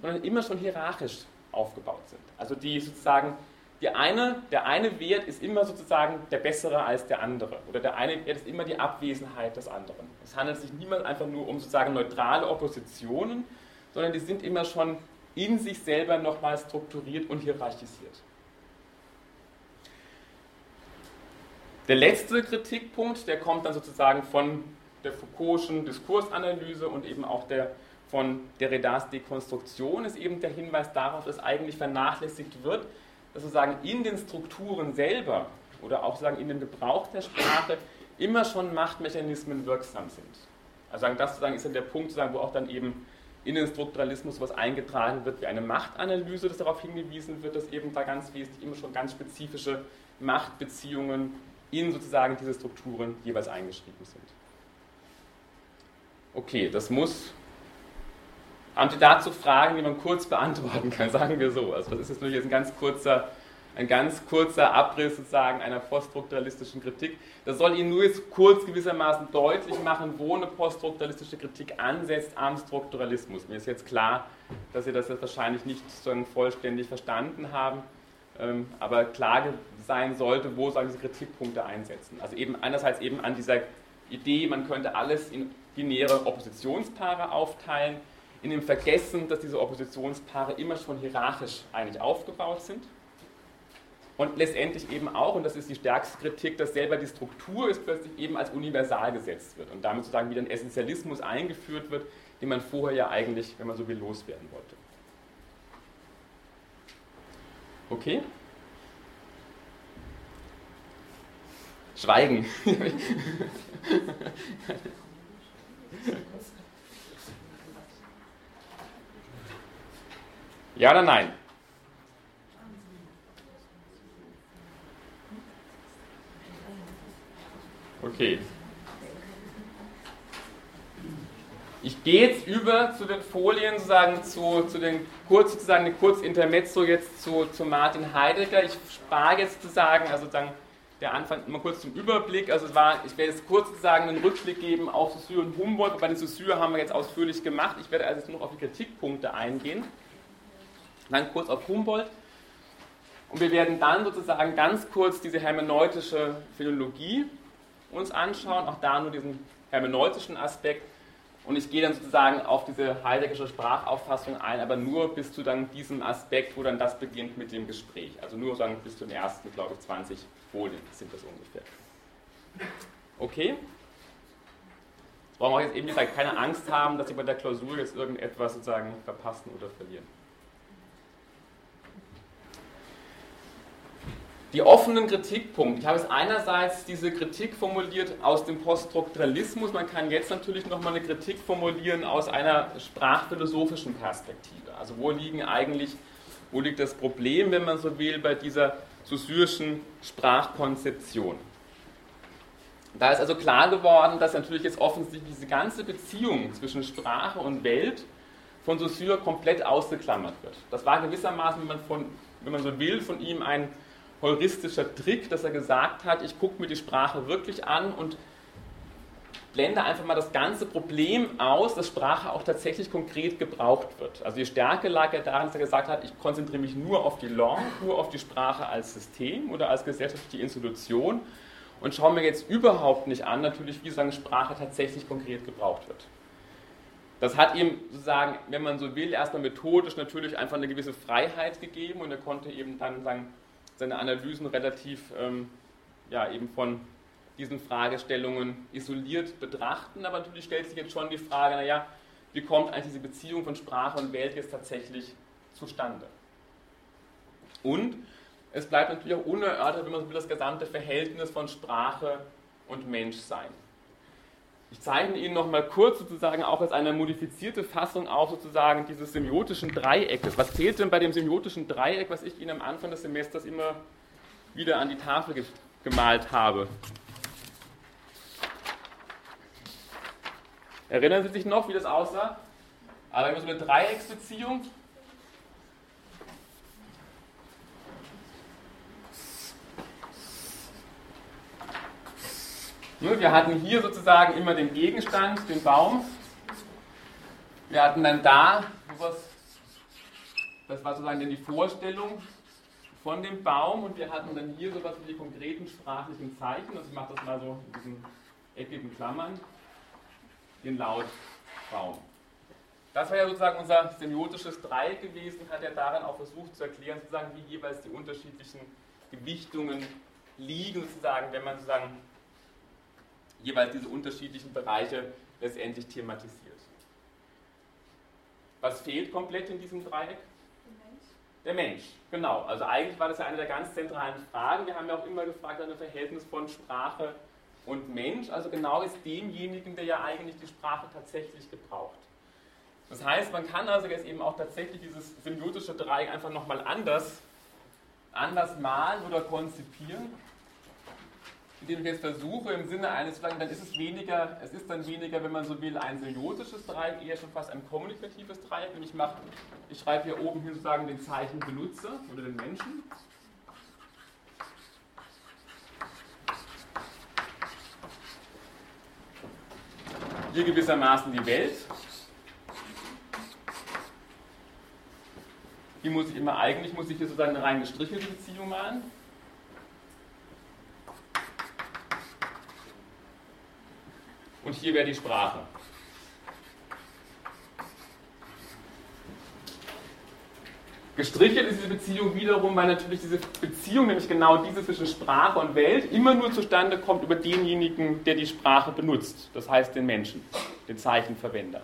S1: sondern immer schon hierarchisch aufgebaut sind. Also die sozusagen eine, der eine Wert ist immer sozusagen der bessere als der andere. Oder der eine Wert ist immer die Abwesenheit des anderen. Es handelt sich niemals einfach nur um sozusagen neutrale Oppositionen, sondern die sind immer schon in sich selber nochmal strukturiert und hierarchisiert. Der letzte Kritikpunkt, der kommt dann sozusagen von der Foucault'schen Diskursanalyse und eben auch der von Derridas Dekonstruktion, ist eben der Hinweis darauf, dass eigentlich vernachlässigt wird, sozusagen in den Strukturen selber oder auch sozusagen in dem Gebrauch der Sprache immer schon Machtmechanismen wirksam sind. Also das ist dann der Punkt, wo auch dann eben in den Strukturalismus was eingetragen wird wie eine Machtanalyse, dass darauf hingewiesen wird, dass eben da ganz wesentlich immer schon ganz spezifische Machtbeziehungen in sozusagen diese Strukturen jeweils eingeschrieben sind. Okay, das muss haben Sie dazu Fragen, die man kurz beantworten kann, sagen wir so. Also das ist jetzt jetzt ein ganz kurzer, ein ganz kurzer Abriss sozusagen einer poststrukturalistischen Kritik. Das soll Ihnen nur jetzt kurz gewissermaßen deutlich machen, wo eine poststrukturalistische Kritik ansetzt am Strukturalismus. Mir ist jetzt klar, dass Sie das jetzt wahrscheinlich nicht sozusagen vollständig verstanden haben, ähm, aber klar sein sollte, wo sozusagen diese Kritikpunkte einsetzen. Also eben einerseits eben an dieser Idee, man könnte alles in binäre Oppositionspaare aufteilen, in dem Vergessen, dass diese Oppositionspaare immer schon hierarchisch eigentlich aufgebaut sind. Und letztendlich eben auch, und das ist die stärkste Kritik, dass selber die Struktur ist plötzlich eben als universal gesetzt wird und damit sozusagen wieder ein Essentialismus eingeführt wird, den man vorher ja eigentlich, wenn man so will, loswerden wollte. Okay? Schweigen. Ja oder nein? Okay. Ich gehe jetzt über zu den Folien, sozusagen zu, zu den kurz, sozusagen eine kurz Intermezzo jetzt zu, zu Martin Heidegger. Ich spare jetzt sozusagen, also dann der Anfang mal kurz zum Überblick. Also es war, ich werde jetzt kurz sozusagen einen Rückblick geben auf Saussure und Humboldt. Bei den Saussure haben wir jetzt ausführlich gemacht. Ich werde also jetzt nur auf die Kritikpunkte eingehen dann kurz auf Humboldt. Und wir werden dann sozusagen ganz kurz diese hermeneutische Philologie uns anschauen, auch da nur diesen hermeneutischen Aspekt Und ich gehe dann sozusagen auf diese heideggerische Sprachauffassung ein, aber nur bis zu dann diesem Aspekt, wo dann das beginnt mit dem Gespräch. Also nur sagen bis zu den ersten, glaube ich, 20 Folien sind das ungefähr. Okay? Brauchen wir jetzt eben gesagt keine Angst haben, dass Sie bei der Klausur jetzt irgendetwas sozusagen verpassen oder verlieren. Die offenen Kritikpunkte. Ich habe es einerseits diese Kritik formuliert aus dem Poststrukturalismus. Man kann jetzt natürlich nochmal eine Kritik formulieren aus einer sprachphilosophischen Perspektive. Also wo liegen eigentlich, wo liegt das Problem, wenn man so will, bei dieser susyrischen Sprachkonzeption? Da ist also klar geworden, dass natürlich jetzt offensichtlich diese ganze Beziehung zwischen Sprache und Welt von Saussure komplett ausgeklammert wird. Das war gewissermaßen, wenn man, von, wenn man so will, von ihm ein heuristischer Trick, dass er gesagt hat, ich gucke mir die Sprache wirklich an und blende einfach mal das ganze Problem aus, dass Sprache auch tatsächlich konkret gebraucht wird. Also die Stärke lag ja darin, dass er gesagt hat, ich konzentriere mich nur auf die Langue, nur auf die Sprache als System oder als gesellschaftliche Institution und schaue mir jetzt überhaupt nicht an, natürlich, wie sozusagen Sprache tatsächlich konkret gebraucht wird. Das hat ihm sozusagen, wenn man so will, erstmal methodisch natürlich einfach eine gewisse Freiheit gegeben und er konnte eben dann sagen, seine Analysen relativ ähm, ja, eben von diesen Fragestellungen isoliert betrachten. Aber natürlich stellt sich jetzt schon die Frage, naja, wie kommt eigentlich diese Beziehung von Sprache und Welt jetzt tatsächlich zustande? Und es bleibt natürlich auch unerörtert, wenn man so will, das gesamte Verhältnis von Sprache und Menschsein. Ich zeichne Ihnen noch mal kurz sozusagen auch als eine modifizierte Fassung auf sozusagen dieses semiotischen Dreieckes. Was zählt denn bei dem semiotischen Dreieck, was ich Ihnen am Anfang des Semesters immer wieder an die Tafel ge gemalt habe? Erinnern Sie sich noch, wie das aussah? Aber immer so eine Dreiecksbeziehung. Wir hatten hier sozusagen immer den Gegenstand, den Baum. Wir hatten dann da, das war sozusagen dann die Vorstellung von dem Baum und wir hatten dann hier sowas wie die konkreten sprachlichen Zeichen. Also ich mache das mal so in diesen eckigen Klammern, den Lautbaum. Das war ja sozusagen unser semiotisches Dreieck gewesen, hat er daran auch versucht zu erklären, sozusagen, wie jeweils die unterschiedlichen Gewichtungen liegen, sozusagen, wenn man sozusagen jeweils diese unterschiedlichen Bereiche letztendlich thematisiert. Was fehlt komplett in diesem Dreieck? Der Mensch. Der Mensch, genau. Also eigentlich war das ja eine der ganz zentralen Fragen. Wir haben ja auch immer gefragt, ein Verhältnis von Sprache und Mensch, also genau ist demjenigen, der ja eigentlich die Sprache tatsächlich gebraucht. Das heißt, man kann also jetzt eben auch tatsächlich dieses symbiotische Dreieck einfach nochmal anders, anders malen oder konzipieren indem ich jetzt versuche, im Sinne eines Flanken, dann ist es weniger, es ist dann weniger, wenn man so will, ein semiotisches Dreieck, eher schon fast ein kommunikatives Dreieck. Und ich, mache, ich schreibe hier oben hin sozusagen den Zeichen Benutzer oder den Menschen. Hier gewissermaßen die Welt. Hier muss ich immer, eigentlich muss ich hier sozusagen eine rein gestrichelte Beziehung malen. Und hier wäre die Sprache. Gestrichelt ist diese Beziehung wiederum, weil natürlich diese Beziehung, nämlich genau diese zwischen Sprache und Welt, immer nur zustande kommt über denjenigen, der die Sprache benutzt, das heißt den Menschen, den Zeichenverwender.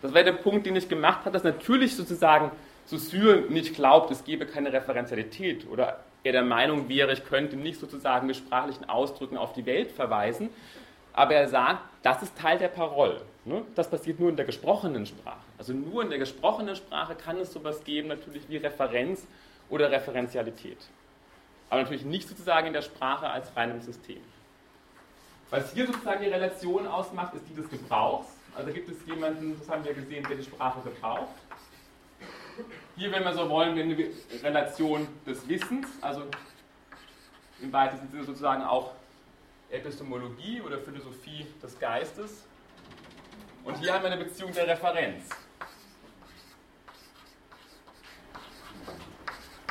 S1: Das wäre der Punkt, den ich gemacht habe, dass natürlich sozusagen Saussure nicht glaubt, es gebe keine Referenzialität oder er der Meinung wäre, ich könnte nicht sozusagen mit sprachlichen Ausdrücken auf die Welt verweisen, aber er sagt, das ist Teil der Parole. Ne? Das passiert nur in der gesprochenen Sprache. Also nur in der gesprochenen Sprache kann es sowas geben, natürlich wie Referenz oder Referenzialität. Aber natürlich nicht sozusagen in der Sprache als reinem System. Was hier sozusagen die Relation ausmacht, ist die des Gebrauchs. Also gibt es jemanden, das haben wir gesehen, der die Sprache gebraucht. Hier, wenn wir so wollen, wir eine Relation des Wissens, also im weitesten Sinne sozusagen auch Epistemologie oder Philosophie des Geistes. Und hier haben wir eine Beziehung der Referenz.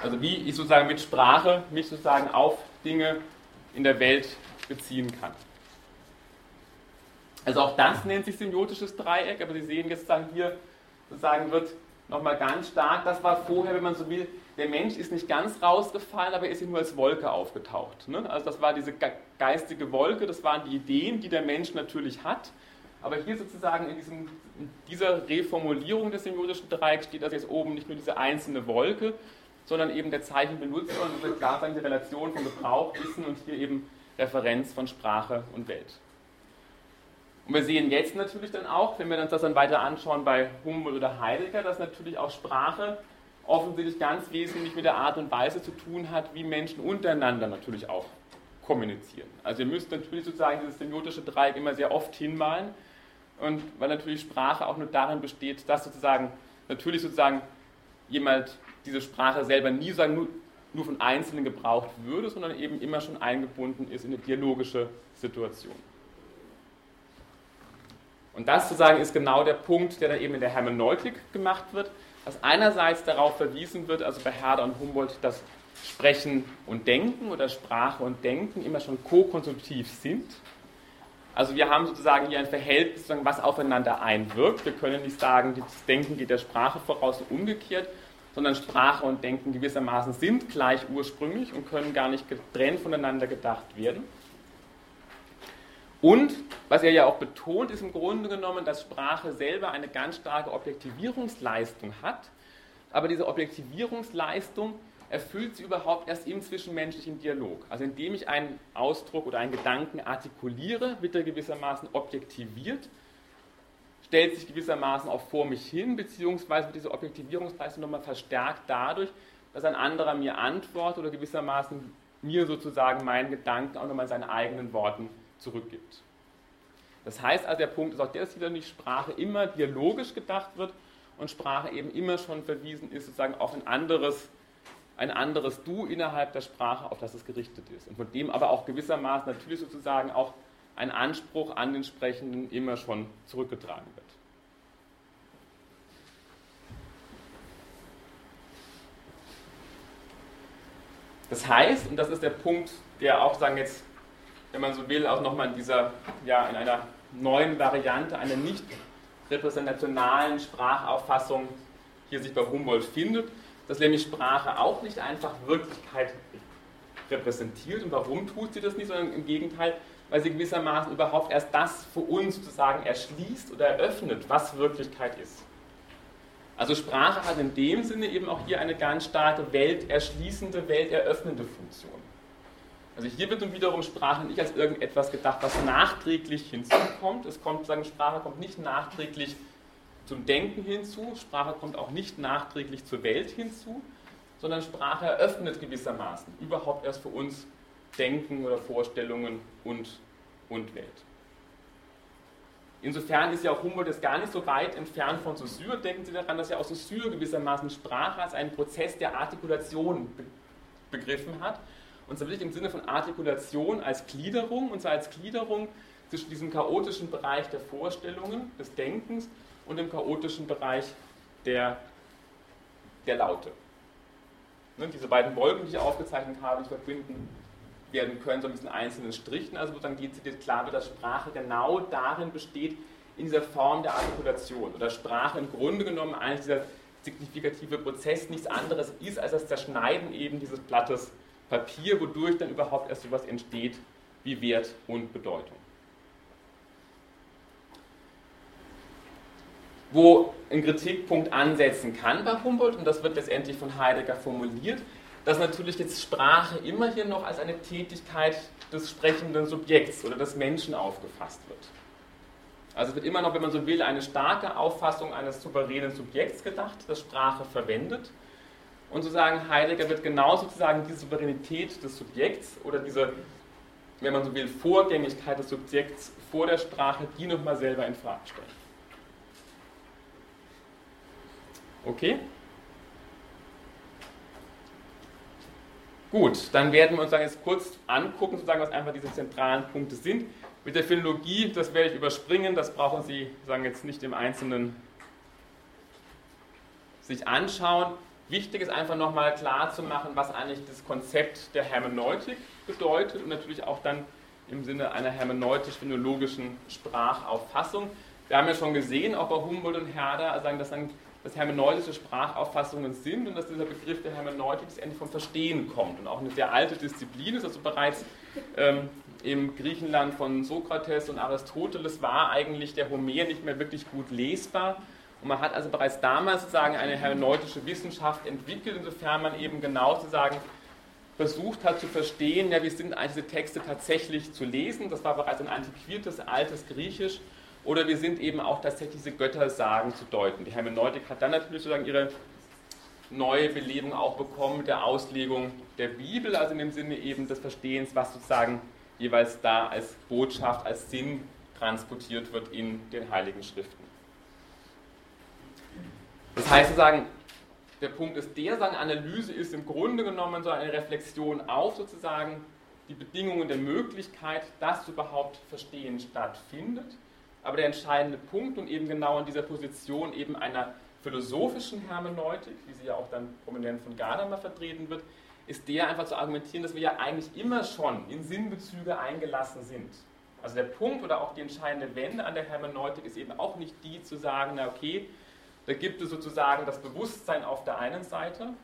S1: Also wie ich sozusagen mit Sprache mich sozusagen auf Dinge in der Welt beziehen kann. Also auch das nennt sich semiotisches Dreieck, aber Sie sehen jetzt sagen hier, sozusagen wird nochmal ganz stark, das war vorher, wenn man so will, der Mensch ist nicht ganz rausgefallen, aber er ist nur als Wolke aufgetaucht. Ne? Also das war diese geistige Wolke, das waren die Ideen, die der Mensch natürlich hat. Aber hier sozusagen in, diesem, in dieser Reformulierung des semiotischen Dreiecks steht das jetzt oben nicht nur diese einzelne Wolke, sondern eben der Zeichenbenutzer und diese klar die Relation von Gebrauch, Wissen und hier eben Referenz von Sprache und Welt. Und wir sehen jetzt natürlich dann auch, wenn wir uns das dann weiter anschauen bei Humboldt oder Heidegger, dass natürlich auch Sprache offensichtlich ganz wesentlich mit der Art und Weise zu tun hat, wie Menschen untereinander natürlich auch kommunizieren. Also ihr müsst natürlich sozusagen dieses semiotische Dreieck immer sehr oft hinmalen und weil natürlich Sprache auch nur darin besteht, dass sozusagen natürlich sozusagen jemand diese Sprache selber nie sagen nur, nur von Einzelnen gebraucht würde, sondern eben immer schon eingebunden ist in eine dialogische Situation. Und das sozusagen ist genau der Punkt, der dann eben in der Hermeneutik gemacht wird, dass einerseits darauf verwiesen wird, also bei Herder und Humboldt, dass Sprechen und Denken oder Sprache und Denken immer schon ko-konstruktiv sind. Also wir haben sozusagen hier ein Verhältnis, was aufeinander einwirkt. Wir können nicht sagen, das Denken geht der Sprache voraus und umgekehrt, sondern Sprache und Denken gewissermaßen sind gleich ursprünglich und können gar nicht getrennt voneinander gedacht werden. Und was er ja auch betont, ist im Grunde genommen, dass Sprache selber eine ganz starke Objektivierungsleistung hat. Aber diese Objektivierungsleistung erfüllt sie überhaupt erst im zwischenmenschlichen Dialog. Also indem ich einen Ausdruck oder einen Gedanken artikuliere, wird er gewissermaßen objektiviert, stellt sich gewissermaßen auch vor mich hin, beziehungsweise wird diese Objektivierungsleistung nochmal verstärkt dadurch, dass ein anderer mir antwortet oder gewissermaßen mir sozusagen meinen Gedanken auch nochmal in seinen eigenen Worten zurückgibt. Das heißt also, der Punkt ist auch der, dass wieder die Sprache immer dialogisch gedacht wird und Sprache eben immer schon verwiesen ist, sozusagen auf ein anderes, ein anderes Du innerhalb der Sprache, auf das es gerichtet ist. Und von dem aber auch gewissermaßen natürlich sozusagen auch ein Anspruch an den Sprechenden immer schon zurückgetragen wird. Das heißt, und das ist der Punkt, der auch sagen jetzt wenn man so will, auch nochmal in dieser, ja, in einer neuen Variante einer nicht repräsentationalen Sprachauffassung hier sich bei Humboldt findet, dass nämlich Sprache auch nicht einfach Wirklichkeit repräsentiert. Und warum tut sie das nicht, sondern im Gegenteil, weil sie gewissermaßen überhaupt erst das für uns sozusagen erschließt oder eröffnet, was Wirklichkeit ist. Also Sprache hat in dem Sinne eben auch hier eine ganz starke welterschließende, welteröffnende Funktion. Also hier wird nun wiederum Sprache nicht als irgendetwas gedacht, was nachträglich hinzukommt. Es kommt, sagen, Sprache kommt nicht nachträglich zum Denken hinzu, Sprache kommt auch nicht nachträglich zur Welt hinzu, sondern Sprache eröffnet gewissermaßen überhaupt erst für uns Denken oder Vorstellungen und, und Welt. Insofern ist ja auch Humboldt jetzt gar nicht so weit entfernt von Saussure. Denken Sie daran, dass ja auch Saussure gewissermaßen Sprache als einen Prozess der Artikulation begriffen hat und zwar wirklich im Sinne von Artikulation als Gliederung, und zwar als Gliederung zwischen diesem chaotischen Bereich der Vorstellungen, des Denkens und dem chaotischen Bereich der, der Laute. Ne, diese beiden Wolken, die ich aufgezeichnet habe, die verbinden werden können, so mit diesen einzelnen Strichen. Also dann geht es klar dass Sprache genau darin besteht, in dieser Form der Artikulation. Oder Sprache im Grunde genommen eigentlich dieser signifikative Prozess nichts anderes ist, als das Zerschneiden eben dieses Blattes Papier, wodurch dann überhaupt erst etwas entsteht wie Wert und Bedeutung. Wo ein Kritikpunkt ansetzen kann bei Humboldt, und das wird letztendlich von Heidegger formuliert, dass natürlich jetzt Sprache immerhin noch als eine Tätigkeit des sprechenden Subjekts oder des Menschen aufgefasst wird. Also wird immer noch, wenn man so will, eine starke Auffassung eines souveränen Subjekts gedacht, das Sprache verwendet und sozusagen Heidegger wird genau sozusagen diese Souveränität des Subjekts oder diese, wenn man so will, Vorgängigkeit des Subjekts vor der Sprache, die nochmal selber in Frage stellen. Okay? Gut, dann werden wir uns dann jetzt kurz angucken, sozusagen, was einfach diese zentralen Punkte sind. Mit der Philologie, das werde ich überspringen, das brauchen Sie sagen jetzt nicht im Einzelnen sich anschauen. Wichtig ist einfach nochmal klar zu machen, was eigentlich das Konzept der Hermeneutik bedeutet und natürlich auch dann im Sinne einer hermeneutisch-phänologischen Sprachauffassung. Wir haben ja schon gesehen, auch bei Humboldt und Herder, dass dann dass hermeneutische Sprachauffassungen sind und dass dieser Begriff der Hermeneutik endlich vom Verstehen kommt und auch eine sehr alte Disziplin ist. Also bereits ähm, im Griechenland von Sokrates und Aristoteles war eigentlich der Homer nicht mehr wirklich gut lesbar. Und man hat also bereits damals sozusagen eine hermeneutische Wissenschaft entwickelt, insofern man eben genau zu sagen versucht hat zu verstehen, ja, wie sind eigentlich diese Texte tatsächlich zu lesen. Das war bereits ein antiquiertes, altes Griechisch oder wir sind eben auch tatsächlich diese Göttersagen zu deuten. Die Hermeneutik hat dann natürlich sozusagen ihre neue Belebung auch bekommen mit der Auslegung der Bibel, also in dem Sinne eben des Verstehens, was sozusagen jeweils da als Botschaft, als Sinn transportiert wird in den Heiligen Schriften. Das heißt sozusagen, der Punkt ist der, sagen, Analyse ist im Grunde genommen so eine Reflexion auf sozusagen die Bedingungen der Möglichkeit, dass überhaupt Verstehen stattfindet aber der entscheidende Punkt und eben genau in dieser Position eben einer philosophischen Hermeneutik, wie sie ja auch dann prominent von Gadamer vertreten wird, ist der einfach zu argumentieren, dass wir ja eigentlich immer schon in Sinnbezüge eingelassen sind. Also der Punkt oder auch die entscheidende Wende an der Hermeneutik ist eben auch nicht die zu sagen, na okay, da gibt es sozusagen das Bewusstsein auf der einen Seite und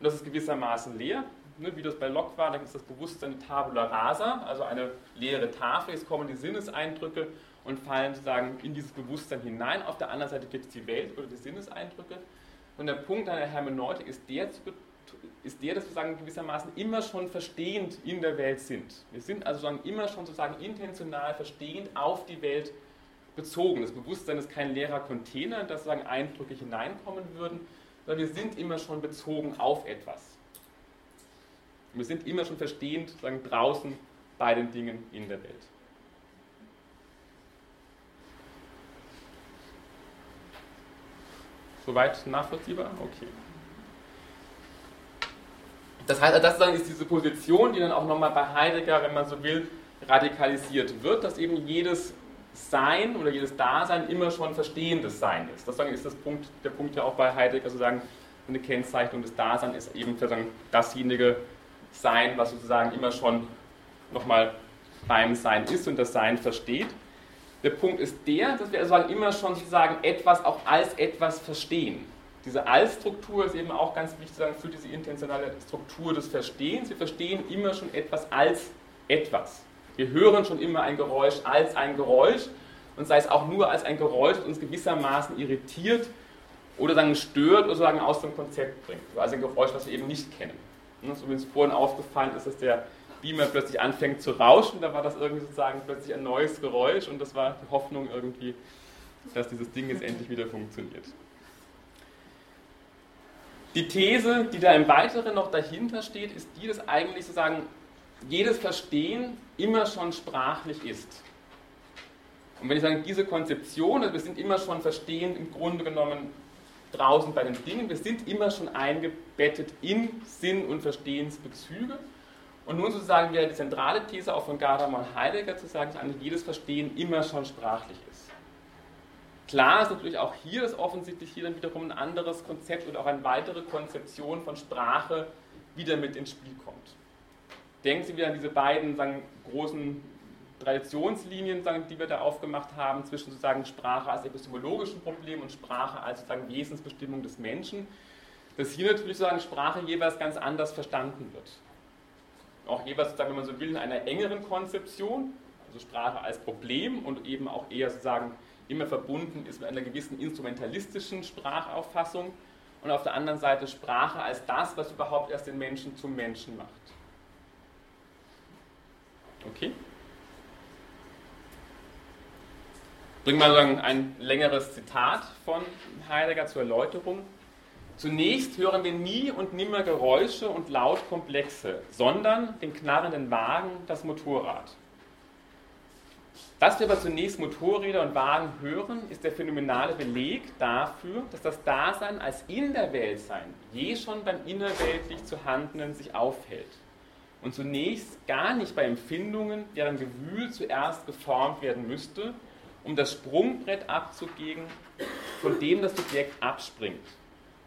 S1: das ist gewissermaßen leer, ne, wie das bei Locke war, da gibt es das Bewusstsein Tabula rasa, also eine leere Tafel, jetzt kommen die Sinneseindrücke und fallen sozusagen in dieses Bewusstsein hinein. Auf der anderen Seite gibt es die Welt oder die Sinneseindrücke. Und der Punkt einer Hermeneutik ist der, ist der, dass wir sagen, gewissermaßen immer schon verstehend in der Welt sind. Wir sind also sagen, immer schon sozusagen intentional verstehend auf die Welt bezogen. Das Bewusstsein ist kein leerer Container, dass sozusagen Eindrücke hineinkommen würden, sondern wir sind immer schon bezogen auf etwas. Wir sind immer schon verstehend sozusagen draußen bei den Dingen in der Welt. Soweit nachvollziehbar? Okay. Das heißt, das ist diese Position, die dann auch nochmal bei Heidegger, wenn man so will, radikalisiert wird, dass eben jedes Sein oder jedes Dasein immer schon verstehendes Sein ist. Das ist das Punkt, der Punkt ja auch bei Heidegger sozusagen eine Kennzeichnung des Daseins ist eben sozusagen dasjenige Sein, was sozusagen immer schon nochmal beim Sein ist und das Sein versteht. Der Punkt ist der, dass wir also immer schon sozusagen etwas auch als etwas verstehen. Diese Als-Struktur ist eben auch ganz wichtig für diese intentionale Struktur des Verstehens. Wir verstehen immer schon etwas als etwas. Wir hören schon immer ein Geräusch als ein Geräusch und sei es auch nur als ein Geräusch, das uns gewissermaßen irritiert oder sagen stört oder sagen aus dem Konzept bringt. Also ein Geräusch, das wir eben nicht kennen. So wie uns vorhin aufgefallen ist, dass der Beamer plötzlich anfängt zu rauschen, da war das irgendwie sozusagen plötzlich ein neues Geräusch und das war die Hoffnung irgendwie, dass dieses Ding jetzt endlich wieder funktioniert. Die These, die da im Weiteren noch dahinter steht, ist die, dass eigentlich sozusagen jedes Verstehen immer schon sprachlich ist. Und wenn ich sage, diese Konzeption, also wir sind immer schon verstehend im Grunde genommen draußen bei den Dingen, wir sind immer schon eingebettet in Sinn- und Verstehensbezüge und nun sozusagen wieder die zentrale These auch von Gadamer und Heidegger zu sagen, dass eigentlich jedes Verstehen immer schon sprachlich ist. Klar ist natürlich auch hier, dass offensichtlich hier dann wiederum ein anderes Konzept oder auch eine weitere Konzeption von Sprache wieder mit ins Spiel kommt. Denken Sie wieder an diese beiden sagen, großen Traditionslinien, sagen, die wir da aufgemacht haben, zwischen sozusagen Sprache als epistemologischen Problem und Sprache als sozusagen Wesensbestimmung des Menschen, dass hier natürlich sozusagen Sprache jeweils ganz anders verstanden wird auch jeweils, wenn man so will, in einer engeren Konzeption, also Sprache als Problem und eben auch eher sozusagen immer verbunden ist mit einer gewissen instrumentalistischen Sprachauffassung und auf der anderen Seite Sprache als das, was überhaupt erst den Menschen zum Menschen macht. Okay? Bringen wir mal ein längeres Zitat von Heidegger zur Erläuterung. Zunächst hören wir nie und nimmer Geräusche und Lautkomplexe, sondern den knarrenden Wagen, das Motorrad. Dass wir aber zunächst Motorräder und Wagen hören, ist der phänomenale Beleg dafür, dass das Dasein als in der Welt sein je schon beim innerweltlich zu Handelnden sich aufhält und zunächst gar nicht bei Empfindungen, deren Gewühl zuerst geformt werden müsste, um das Sprungbrett abzugeben, von dem das Subjekt abspringt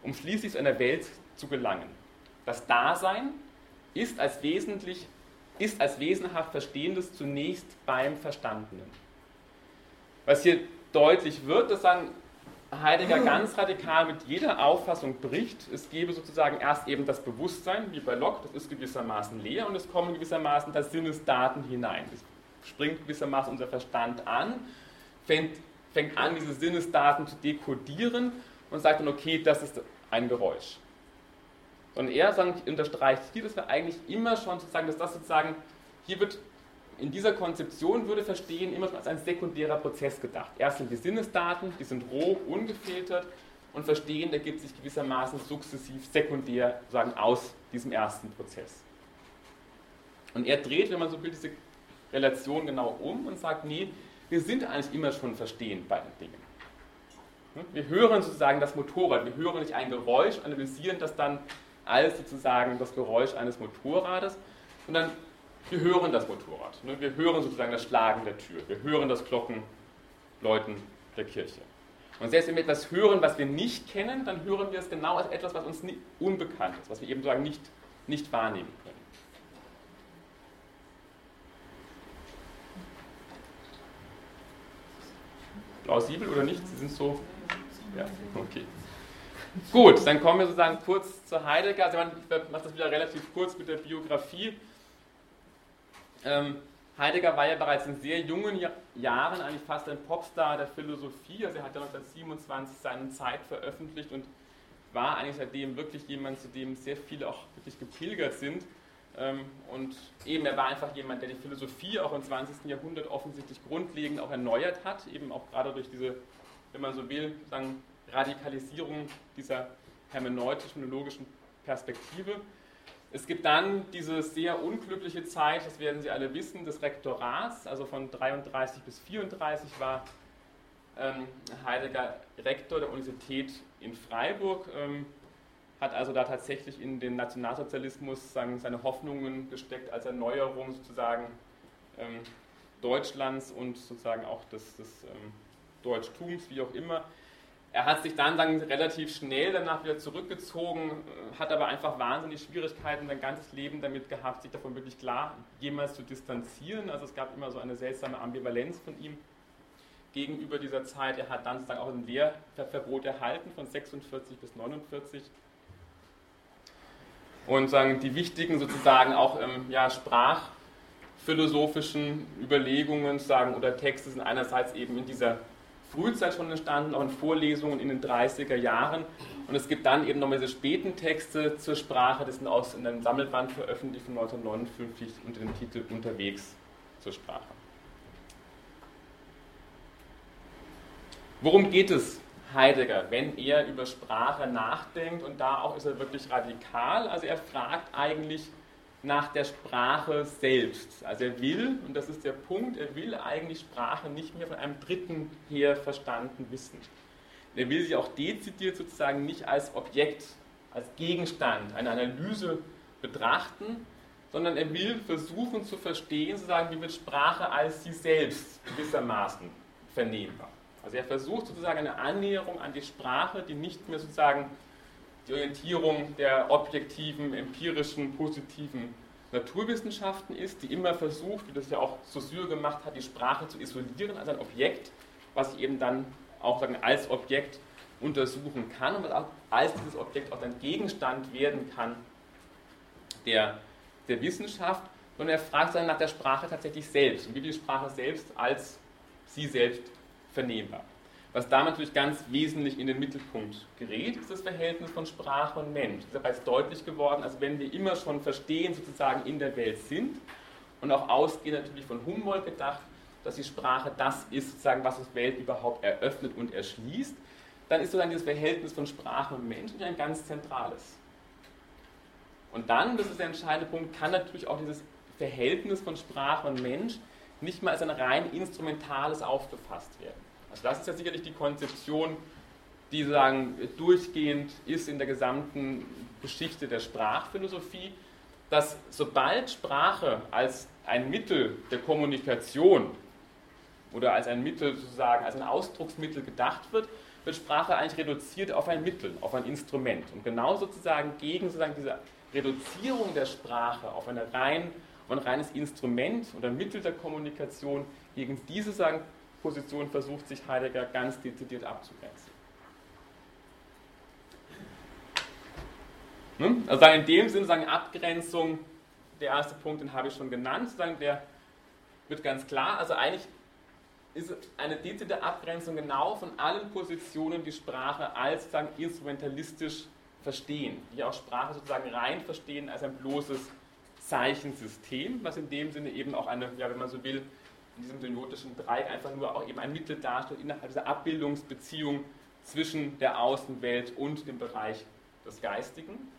S1: um schließlich zu einer Welt zu gelangen. Das Dasein ist als wesentlich ist als wesenhaft Verstehendes zunächst beim Verstandenen. Was hier deutlich wird, dass dann Heidegger ganz radikal mit jeder Auffassung bricht. Es gebe sozusagen erst eben das Bewusstsein, wie bei Locke, das ist gewissermaßen leer und es kommen gewissermaßen da Sinnesdaten hinein. Es springt gewissermaßen unser Verstand an, fängt, fängt an, diese Sinnesdaten zu dekodieren und sagt dann, okay, das ist ein Geräusch. Und er sagt, unterstreicht hier, dass wir eigentlich immer schon sozusagen, dass das sozusagen, hier wird in dieser Konzeption würde Verstehen immer schon als ein sekundärer Prozess gedacht. Erst sind die Sinnesdaten, die sind roh, ungefiltert und Verstehen ergibt sich gewissermaßen sukzessiv sekundär sozusagen aus diesem ersten Prozess. Und er dreht, wenn man so will, diese Relation genau um und sagt, nee, wir sind eigentlich immer schon verstehend bei den Dingen. Wir hören sozusagen das Motorrad, wir hören nicht ein Geräusch, analysieren das dann als sozusagen das Geräusch eines Motorrades, sondern wir hören das Motorrad. Ne? Wir hören sozusagen das Schlagen der Tür. Wir hören das Glockenläuten der Kirche. Und selbst wenn wir etwas hören, was wir nicht kennen, dann hören wir es genau als etwas, was uns unbekannt ist, was wir eben sagen nicht, nicht wahrnehmen können. Plausibel oder nicht? Sie sind so. Ja, okay. Gut, dann kommen wir sozusagen kurz zu Heidegger. Also ich mache das wieder relativ kurz mit der Biografie. Ähm, Heidegger war ja bereits in sehr jungen Jahren eigentlich fast ein Popstar der Philosophie. Also er hat ja 1927 seine Zeit veröffentlicht und war eigentlich seitdem wirklich jemand, zu dem sehr viele auch wirklich gepilgert sind. Ähm, und eben, er war einfach jemand, der die Philosophie auch im 20. Jahrhundert offensichtlich grundlegend auch erneuert hat, eben auch gerade durch diese, wenn man so will, sagen, Radikalisierung dieser hermeneutischen und logischen Perspektive. Es gibt dann diese sehr unglückliche Zeit, das werden Sie alle wissen, des Rektorats, also von 33 bis 34 war ähm, Heidegger Rektor der Universität in Freiburg, ähm, hat also da tatsächlich in den Nationalsozialismus sagen, seine Hoffnungen gesteckt als Erneuerung sozusagen ähm, Deutschlands und sozusagen auch des, des ähm, Deutschtums, wie auch immer. Er hat sich dann, dann relativ schnell danach wieder zurückgezogen, äh, hat aber einfach wahnsinnig Schwierigkeiten sein ganzes Leben damit gehabt, sich davon wirklich klar jemals zu distanzieren. Also es gab immer so eine seltsame Ambivalenz von ihm gegenüber dieser Zeit. Er hat dann sozusagen auch ein Lehrverbot erhalten von 46 bis 49. Und sagen, die wichtigen sozusagen auch ähm, ja, sprachphilosophischen Überlegungen sagen, oder Texte sind einerseits eben in dieser Frühzeit schon entstanden, auch in Vorlesungen in den 30er Jahren. Und es gibt dann eben nochmal diese späten Texte zur Sprache, die sind aus in einem Sammelband veröffentlicht von 1959 unter dem Titel Unterwegs zur Sprache. Worum geht es Heidegger, wenn er über Sprache nachdenkt? Und da auch ist er wirklich radikal. Also er fragt eigentlich, nach der Sprache selbst. Also er will, und das ist der Punkt, er will eigentlich Sprache nicht mehr von einem Dritten her verstanden wissen. Er will sie auch dezidiert sozusagen nicht als Objekt, als Gegenstand einer Analyse betrachten, sondern er will versuchen zu verstehen, sozusagen, wie wird Sprache als sie selbst gewissermaßen vernehmbar. Also er versucht sozusagen eine Annäherung an die Sprache, die nicht mehr sozusagen die Orientierung der objektiven, empirischen, positiven Naturwissenschaften ist, die immer versucht, wie das ja auch Saussure gemacht hat, die Sprache zu isolieren als ein Objekt, was ich eben dann auch sagen, als Objekt untersuchen kann und als dieses Objekt auch dann Gegenstand werden kann der, der Wissenschaft. Und er fragt dann nach der Sprache tatsächlich selbst und wie die Sprache selbst als sie selbst vernehmbar. Was da natürlich ganz wesentlich in den Mittelpunkt gerät, ist das Verhältnis von Sprache und Mensch. Das ist deutlich geworden, also wenn wir immer schon verstehen, sozusagen in der Welt sind und auch ausgehend natürlich von Humboldt gedacht, dass die Sprache das ist, sozusagen, was die Welt überhaupt eröffnet und erschließt, dann ist sozusagen dieses Verhältnis von Sprache und Mensch ein ganz zentrales. Und dann, das ist der entscheidende Punkt, kann natürlich auch dieses Verhältnis von Sprache und Mensch nicht mal als ein rein instrumentales aufgefasst werden. Also das ist ja sicherlich die Konzeption, die sagen, durchgehend ist in der gesamten Geschichte der Sprachphilosophie, dass sobald Sprache als ein Mittel der Kommunikation oder als ein Mittel sozusagen, als ein Ausdrucksmittel gedacht wird, wird Sprache eigentlich reduziert auf ein Mittel, auf ein Instrument. Und genau sozusagen gegen sozusagen diese Reduzierung der Sprache auf eine rein und ein reines Instrument oder Mittel der Kommunikation. Gegen diese sagen, Position versucht sich Heidegger ganz dezidiert abzugrenzen. Ne? Also in dem Sinne sagen Abgrenzung, der erste Punkt, den habe ich schon genannt, der wird ganz klar. Also eigentlich ist eine dezidierte Abgrenzung genau von allen Positionen, die Sprache als sagen, instrumentalistisch verstehen, die auch Sprache sozusagen rein verstehen als ein bloßes Zeichensystem, was in dem Sinne eben auch eine, ja, wenn man so will, in diesem semiotischen Dreieck einfach nur auch eben ein Mittel darstellt innerhalb dieser Abbildungsbeziehung zwischen der Außenwelt und dem Bereich des Geistigen.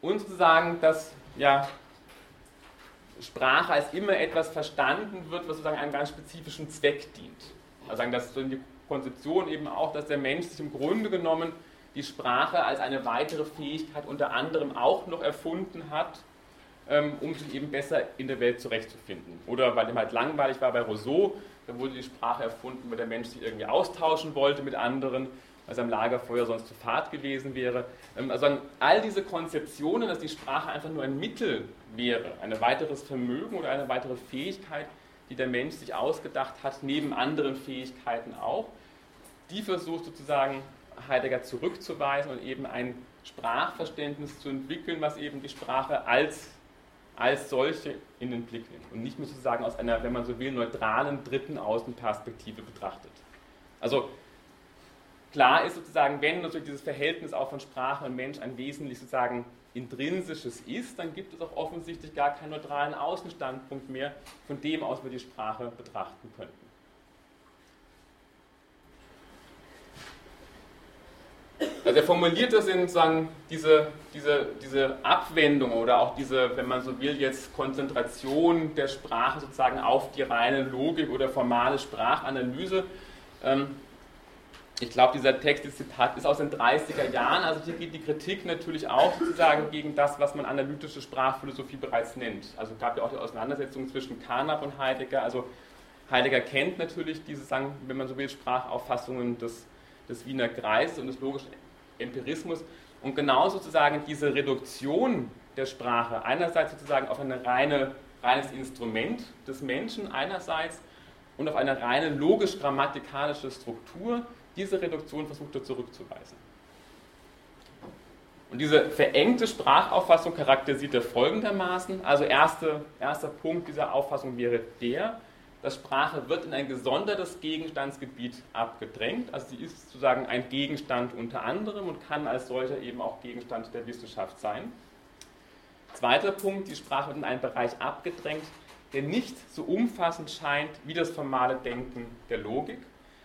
S1: Und sozusagen, dass ja, Sprache als immer etwas verstanden wird, was sozusagen einem ganz spezifischen Zweck dient. Also sagen, dass so die Konzeption eben auch, dass der Mensch sich im Grunde genommen die Sprache als eine weitere Fähigkeit unter anderem auch noch erfunden hat, um sich eben besser in der Welt zurechtzufinden. Oder weil ihm halt langweilig war bei Rousseau, da wurde die Sprache erfunden, weil der Mensch sich irgendwie austauschen wollte mit anderen, weil am Lagerfeuer sonst zu fad gewesen wäre. Ähm, also all diese Konzeptionen, dass die Sprache einfach nur ein Mittel wäre, ein weiteres Vermögen oder eine weitere Fähigkeit, die der Mensch sich ausgedacht hat, neben anderen Fähigkeiten auch, die versucht sozusagen Heidegger zurückzuweisen und eben ein Sprachverständnis zu entwickeln, was eben die Sprache als, als solche in den Blick nimmt und nicht mehr sozusagen aus einer, wenn man so will, neutralen dritten Außenperspektive betrachtet. Also klar ist sozusagen, wenn natürlich dieses Verhältnis auch von Sprache und Mensch ein wesentlich sozusagen intrinsisches ist, dann gibt es auch offensichtlich gar keinen neutralen Außenstandpunkt mehr, von dem aus wir die Sprache betrachten könnten. Also er formuliert das in sozusagen diese, diese, diese Abwendung oder auch diese, wenn man so will, jetzt Konzentration der Sprache sozusagen auf die reine Logik oder formale Sprachanalyse. Ähm, ich glaube, dieser Text, das Zitat ist aus den 30er Jahren, also hier geht die Kritik natürlich auch sozusagen gegen das, was man analytische Sprachphilosophie bereits nennt. Also es gab ja auch die Auseinandersetzung zwischen Carnap und Heidegger. Also Heidegger kennt natürlich diese, sagen, wenn man so will, Sprachauffassungen des, des Wiener Kreises und des logischen Empirismus und genau sozusagen diese Reduktion der Sprache einerseits sozusagen auf ein reine, reines Instrument des Menschen einerseits und auf eine reine logisch-grammatikalische Struktur, diese Reduktion versucht er zurückzuweisen. Und diese verengte Sprachauffassung charakterisiert er folgendermaßen. Also erste, erster Punkt dieser Auffassung wäre der, dass Sprache wird in ein gesondertes Gegenstandsgebiet abgedrängt. Also sie ist sozusagen ein Gegenstand unter anderem und kann als solcher eben auch Gegenstand der Wissenschaft sein. Zweiter Punkt, die Sprache wird in einen Bereich abgedrängt, der nicht so umfassend scheint wie das formale Denken der Logik.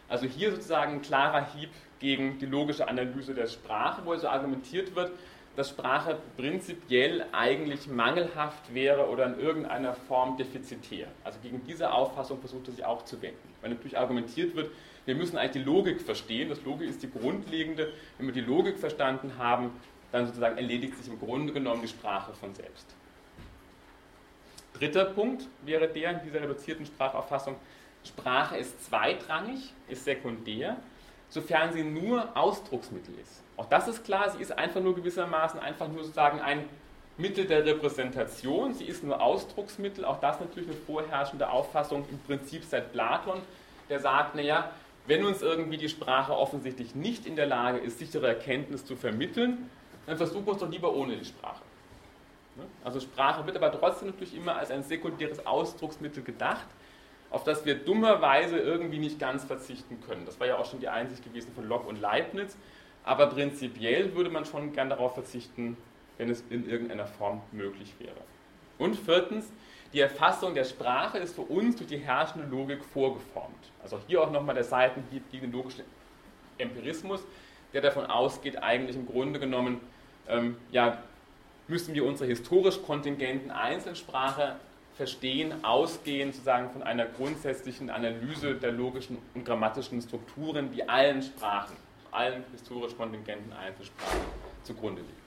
S1: Also hier sozusagen ein klarer Hieb gegen die logische Analyse der Sprache, wo also argumentiert wird, dass Sprache prinzipiell eigentlich mangelhaft wäre oder in irgendeiner Form defizitär. Also gegen diese Auffassung versucht er sich auch zu wenden. Weil natürlich argumentiert wird, wir müssen eigentlich die Logik verstehen. Das Logik ist die grundlegende. Wenn wir die Logik verstanden haben, dann sozusagen erledigt sich im Grunde genommen die Sprache von selbst. Dritter Punkt wäre der in dieser reduzierten Sprachauffassung, Sprache ist zweitrangig, ist sekundär, sofern sie nur Ausdrucksmittel ist. Auch das ist klar, sie ist einfach nur gewissermaßen einfach nur sozusagen ein Mittel der Repräsentation, sie ist nur Ausdrucksmittel, auch das natürlich eine vorherrschende Auffassung im Prinzip seit Platon, der sagt, naja, wenn uns irgendwie die Sprache offensichtlich nicht in der Lage ist, sichere Erkenntnis zu vermitteln, dann versuchen wir es doch lieber ohne die Sprache. Ne? Also Sprache wird aber trotzdem natürlich immer als ein sekundäres Ausdrucksmittel gedacht, auf das wir dummerweise irgendwie nicht ganz verzichten können. Das war ja auch schon die Einsicht gewesen von Locke und Leibniz. Aber prinzipiell würde man schon gern darauf verzichten, wenn es in irgendeiner Form möglich wäre. Und viertens, die Erfassung der Sprache ist für uns durch die herrschende Logik vorgeformt. Also hier auch nochmal der Seitenhieb gegen den logischen Empirismus, der davon ausgeht, eigentlich im Grunde genommen, ähm, ja, müssen wir unsere historisch kontingenten Einzelsprache verstehen, ausgehen sozusagen von einer grundsätzlichen Analyse der logischen und grammatischen Strukturen, die allen Sprachen allen historisch kontingenten Einzelsprachen zugrunde liegt.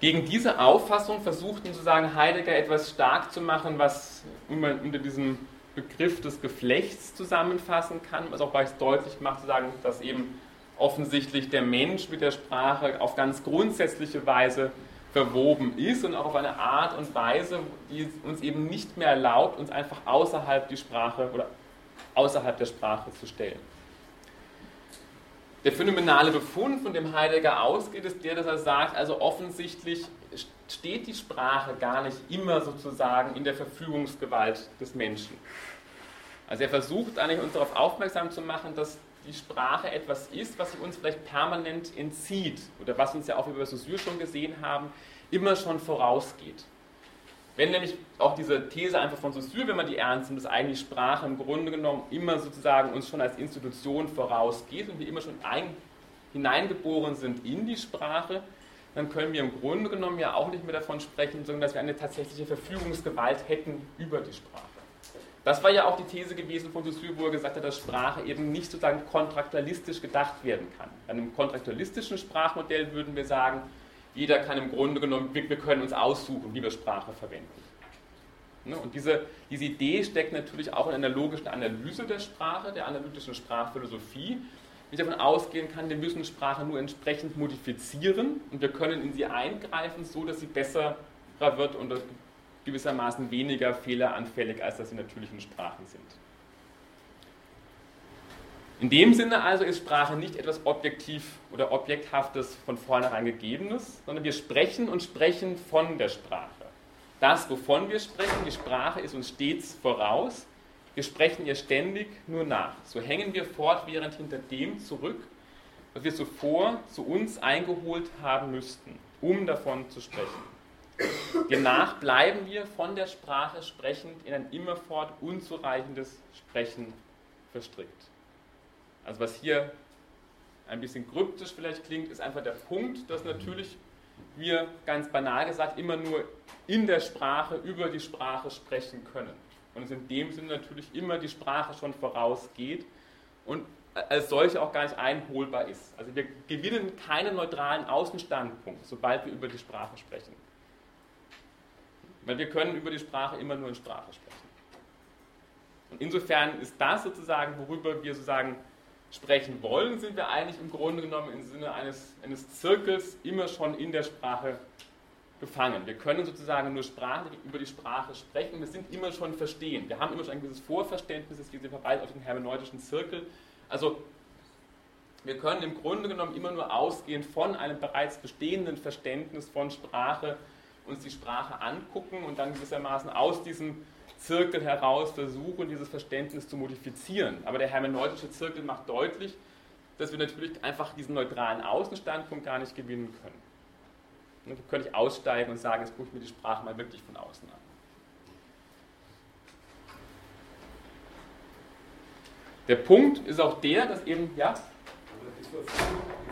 S1: Gegen diese Auffassung versuchten sozusagen Heidegger etwas stark zu machen, was man unter diesem Begriff des Geflechts zusammenfassen kann, was auch gleich deutlich macht, sozusagen, dass eben offensichtlich der Mensch mit der Sprache auf ganz grundsätzliche Weise verwoben ist und auch auf eine Art und Weise, die uns eben nicht mehr erlaubt, uns einfach außerhalb die Sprache oder außerhalb der Sprache zu stellen. Der phänomenale Befund, von dem Heidegger ausgeht, ist der, dass er sagt, also offensichtlich steht die Sprache gar nicht immer sozusagen in der Verfügungsgewalt des Menschen. Also er versucht eigentlich uns darauf aufmerksam zu machen, dass die Sprache etwas ist, was sie uns vielleicht permanent entzieht oder was uns ja auch, wie wir Saussure schon gesehen haben, immer schon vorausgeht. Wenn nämlich auch diese These einfach von Saussure, wenn man die ernst nimmt, dass eigentlich Sprache im Grunde genommen immer sozusagen uns schon als Institution vorausgeht und wir immer schon ein, hineingeboren sind in die Sprache, dann können wir im Grunde genommen ja auch nicht mehr davon sprechen, sondern dass wir eine tatsächliche Verfügungsgewalt hätten über die Sprache. Das war ja auch die These gewesen von Saussure, wo er gesagt hat, dass Sprache eben nicht sozusagen kontraktualistisch gedacht werden kann. Bei einem kontraktualistischen Sprachmodell würden wir sagen, jeder kann im Grunde genommen, wir, können uns aussuchen, wie wir Sprache verwenden. Ne, und diese, diese Idee steckt natürlich auch in einer logischen Analyse der Sprache, der analytischen Sprachphilosophie, wie ich davon ausgehen kann, wir müssen Sprache nur entsprechend modifizieren und wir können in sie eingreifen, so dass sie besser wird und gewissermaßen weniger fehleranfällig, als das in natürlichen Sprachen sind. In dem Sinne also ist Sprache nicht etwas Objektiv oder Objekthaftes von vornherein Gegebenes, sondern wir sprechen und sprechen von der Sprache. Das, wovon wir sprechen, die Sprache ist uns stets voraus. Wir sprechen ihr ständig nur nach. So hängen wir fortwährend hinter dem zurück, was wir zuvor zu uns eingeholt haben müssten, um davon zu sprechen. Demnach bleiben wir von der Sprache sprechend in ein immerfort unzureichendes Sprechen verstrickt. Also was hier ein bisschen kryptisch vielleicht klingt, ist einfach der Punkt, dass natürlich wir ganz banal gesagt immer nur in der Sprache über die Sprache sprechen können. Und es in dem Sinne natürlich immer die Sprache schon vorausgeht und als solche auch gar nicht einholbar ist. Also wir gewinnen keinen neutralen Außenstandpunkt, sobald wir über die Sprache sprechen. Weil wir können über die Sprache immer nur in Sprache sprechen. Und insofern ist das sozusagen, worüber wir sozusagen sprechen wollen, sind wir eigentlich im Grunde genommen im Sinne eines, eines Zirkels immer schon in der Sprache gefangen. Wir können sozusagen nur Sprache, über die Sprache sprechen, wir sind immer schon verstehen. Wir haben immer schon ein gewisses Vorverständnis, es geht vorbei auf den hermeneutischen Zirkel. Also wir können im Grunde genommen immer nur ausgehend von einem bereits bestehenden Verständnis von Sprache uns die Sprache angucken und dann gewissermaßen aus diesem Zirkel heraus versuchen, dieses Verständnis zu modifizieren. Aber der hermeneutische Zirkel macht deutlich, dass wir natürlich einfach diesen neutralen Außenstandpunkt gar nicht gewinnen können. Wir können nicht aussteigen und sagen, jetzt gucke ich mir die Sprache mal wirklich von außen an. Der Punkt ist auch der, dass eben, ja?
S3: Die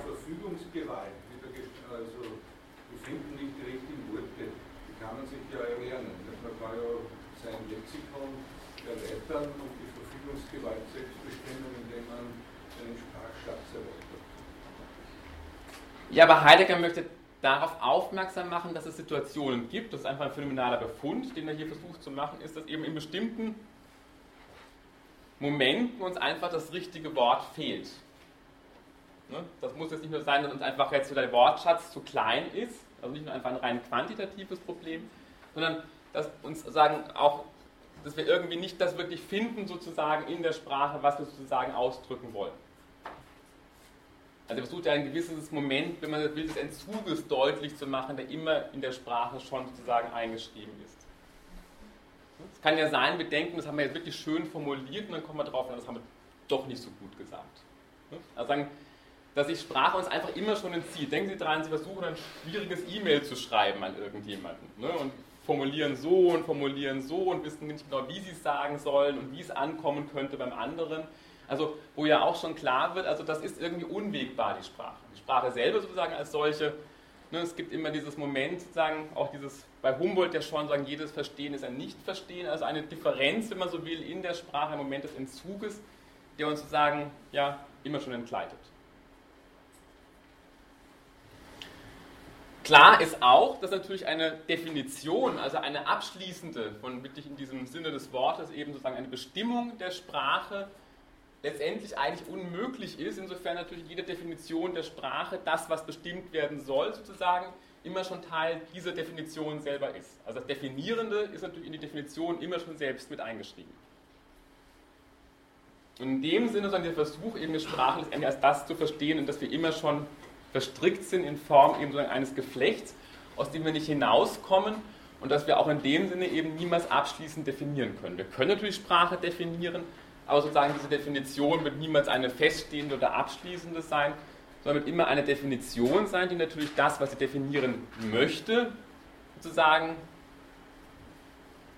S3: Verfügungsgewalt, also wir finden nicht die richtigen Worte, die kann man sich ja erlernen. Man kann ja sein Lexikon erweitern und die Verfügungsgewalt selbst bestimmen, indem man einen Sprachschatz erweitert.
S1: Ja, aber Heidegger möchte darauf aufmerksam machen, dass es Situationen gibt, das ist einfach ein phänomenaler Befund, den er hier versucht zu machen, ist, dass eben in bestimmten Momenten uns einfach das richtige Wort fehlt. Ne? Das muss jetzt nicht nur sein, dass uns einfach jetzt der Wortschatz zu klein ist, also nicht nur einfach ein rein quantitatives Problem, sondern dass uns sagen auch, dass wir irgendwie nicht das wirklich finden sozusagen in der Sprache, was wir sozusagen ausdrücken wollen. Also er versucht ja ein gewisses Moment, wenn man das will, des Entzuges deutlich zu machen, der immer in der Sprache schon sozusagen eingeschrieben ist. Es kann ja sein, wir denken, das haben wir jetzt wirklich schön formuliert und dann kommen wir drauf, das haben wir doch nicht so gut gesagt. Also sagen, dass sich Sprache uns einfach immer schon entzieht. Denken Sie daran, Sie versuchen ein schwieriges E-Mail zu schreiben an irgendjemanden. Ne? Und formulieren so und formulieren so und wissen nicht genau, wie sie es sagen sollen und wie es ankommen könnte beim anderen. Also wo ja auch schon klar wird, also das ist irgendwie unwegbar, die Sprache. Die Sprache selber sozusagen als solche, ne, es gibt immer dieses Moment, sozusagen, auch dieses, bei Humboldt ja schon sagen, jedes Verstehen ist ein Nicht-Verstehen, also eine Differenz, wenn man so will, in der Sprache, im Moment des Entzuges, der uns sozusagen ja immer schon entgleitet. Klar ist auch, dass natürlich eine Definition, also eine abschließende, von wirklich in diesem Sinne des Wortes eben sozusagen eine Bestimmung der Sprache letztendlich eigentlich unmöglich ist, insofern natürlich jede Definition der Sprache, das, was bestimmt werden soll, sozusagen, immer schon Teil dieser Definition selber ist. Also das Definierende ist natürlich in die Definition immer schon selbst mit eingeschrieben. Und in dem Sinne soll der Versuch, eben die Sprache letztendlich als das zu verstehen, und dass wir immer schon verstrickt sind in Form eben eines Geflechts, aus dem wir nicht hinauskommen und dass wir auch in dem Sinne eben niemals abschließend definieren können. Wir können natürlich Sprache definieren, aber sozusagen diese Definition wird niemals eine feststehende oder abschließende sein, sondern wird immer eine Definition sein, die natürlich das, was sie definieren möchte, sozusagen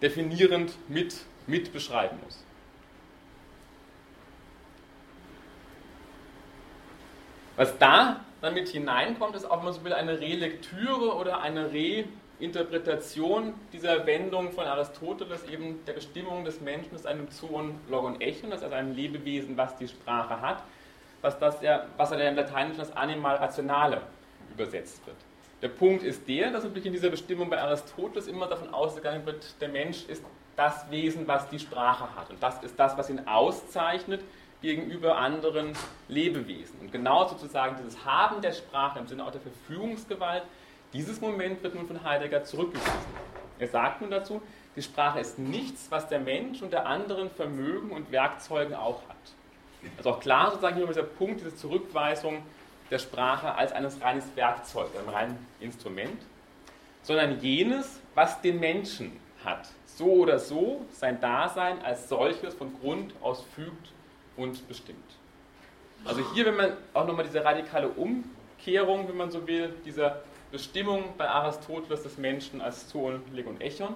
S1: definierend mit, mit beschreiben muss. Was da damit hineinkommt, ist auch, wenn man so will, eine Relektüre oder eine Reinterpretation dieser Wendung von Aristoteles, eben der Bestimmung des Menschen als einem Zoon, Logon, Echon, das ist also ein Lebewesen, was die Sprache hat, was, das ja, was er im Lateinischen als Animal Rationale übersetzt wird. Der Punkt ist der, dass natürlich in dieser Bestimmung bei Aristoteles immer davon ausgegangen wird, der Mensch ist das Wesen, was die Sprache hat. Und das ist das, was ihn auszeichnet gegenüber anderen Lebewesen. Und genau sozusagen dieses Haben der Sprache im Sinne auch der Verfügungsgewalt, dieses Moment wird nun von Heidegger zurückgewiesen. Er sagt nun dazu, die Sprache ist nichts, was der Mensch und der anderen Vermögen und Werkzeugen auch hat. Also auch klar sozusagen hier dieser Punkt, diese Zurückweisung der Sprache als eines reines Werkzeugs, einem reinen Instrument, sondern jenes, was den Menschen hat. So oder so sein Dasein als solches von Grund aus fügt und bestimmt. Also hier, wenn man auch nochmal diese radikale Umkehrung, wenn man so will, dieser Bestimmung bei Aristoteles des Menschen als Zoon, Leg und Echon,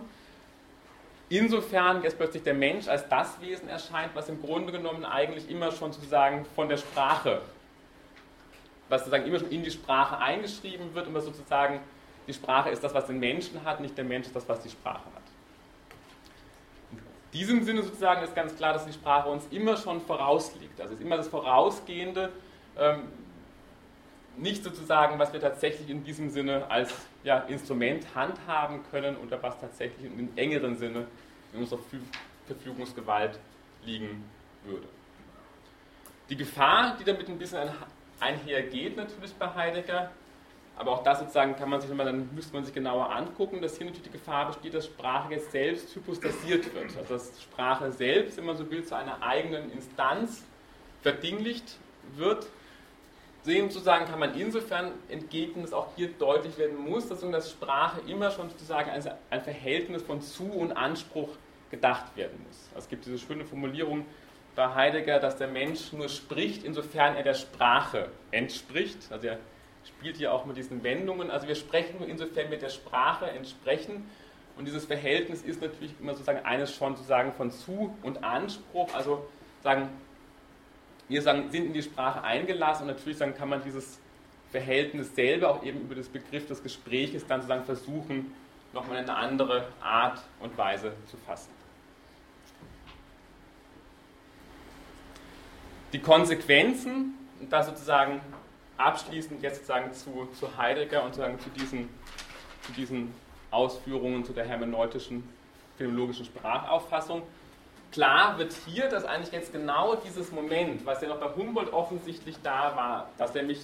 S1: insofern jetzt plötzlich der Mensch als das Wesen erscheint, was im Grunde genommen eigentlich immer schon sozusagen von der Sprache, was sozusagen immer schon in die Sprache eingeschrieben wird und was sozusagen die Sprache ist das, was den Menschen hat, nicht der Mensch ist das, was die Sprache hat diesem Sinne sozusagen ist ganz klar, dass die Sprache uns immer schon vorausliegt. Also es ist immer das Vorausgehende, ähm, nicht sozusagen, was wir tatsächlich in diesem Sinne als ja, Instrument handhaben können oder was tatsächlich in engeren Sinne in unserer Verfügungsgewalt liegen würde. Die Gefahr, die damit ein bisschen einhergeht, natürlich bei Heidegger, aber auch das sozusagen kann man sich nochmal, dann müsste man sich genauer angucken, dass hier natürlich die Gefahr besteht, dass Sprache jetzt selbst hypostasiert wird. Also dass Sprache selbst, wenn man so will, zu einer eigenen Instanz verdinglicht wird. Dem sozusagen kann man insofern entgegnen, dass auch hier deutlich werden muss, dass, dass Sprache immer schon sozusagen ein Verhältnis von Zu- und Anspruch gedacht werden muss. Also es gibt diese schöne Formulierung bei Heidegger, dass der Mensch nur spricht, insofern er der Sprache entspricht. Also er spielt hier auch mit diesen Wendungen. Also wir sprechen nur insofern mit der Sprache entsprechen. Und dieses Verhältnis ist natürlich immer sozusagen eines schon sozusagen von Zu- und Anspruch. Also sagen, wir sagen, sind in die Sprache eingelassen und natürlich sagen, kann man dieses Verhältnis selber auch eben über das Begriff des Gespräches dann sozusagen versuchen, nochmal in eine andere Art und Weise zu fassen. Die Konsequenzen, da sozusagen abschließend jetzt sozusagen zu, zu Heidegger und sozusagen zu diesen, zu diesen Ausführungen zu der hermeneutischen, phänomenologischen Sprachauffassung. Klar wird hier, dass eigentlich jetzt genau dieses Moment, was ja noch bei Humboldt offensichtlich da war, dass nämlich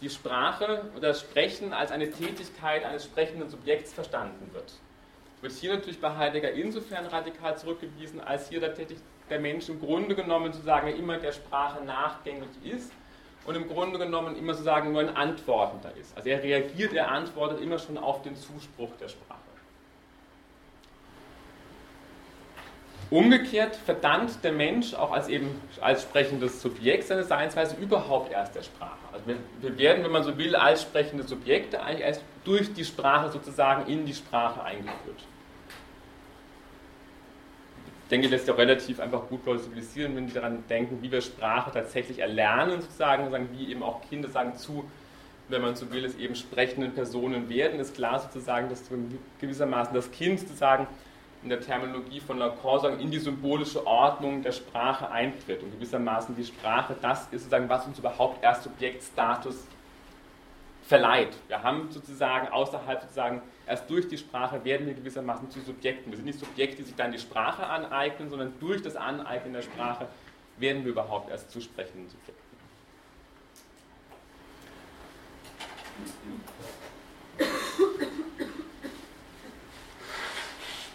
S1: die Sprache oder das Sprechen als eine Tätigkeit eines sprechenden Subjekts verstanden wird. Wird hier natürlich bei Heidegger insofern radikal zurückgewiesen, als hier der, der Mensch im Grunde genommen zu sagen immer der Sprache nachgängig ist und im Grunde genommen immer sozusagen nur ein Antwortender ist. Also er reagiert, er antwortet immer schon auf den Zuspruch der Sprache. Umgekehrt verdankt der Mensch auch als eben als sprechendes Subjekt seine Seinsweise überhaupt erst der Sprache. Also wir, wir werden, wenn man so will, als sprechende Subjekte eigentlich erst durch die Sprache sozusagen in die Sprache eingeführt denke, das ist auch relativ einfach gut plausibilisieren, wenn die daran denken, wie wir Sprache tatsächlich erlernen, sozusagen, sagen, wie eben auch Kinder sagen zu, wenn man so will, es eben sprechenden Personen werden, ist klar sozusagen, dass gewissermaßen das Kind sozusagen in der Terminologie von Lacan sagen, in die symbolische Ordnung der Sprache eintritt und gewissermaßen die Sprache das ist sozusagen, was uns überhaupt erst Subjektstatus verleiht. Wir haben sozusagen außerhalb sozusagen erst durch die Sprache werden wir gewissermaßen zu Subjekten. Wir sind nicht Subjekte, die sich dann die Sprache aneignen, sondern durch das Aneignen der Sprache werden wir überhaupt erst zu sprechenden Subjekten.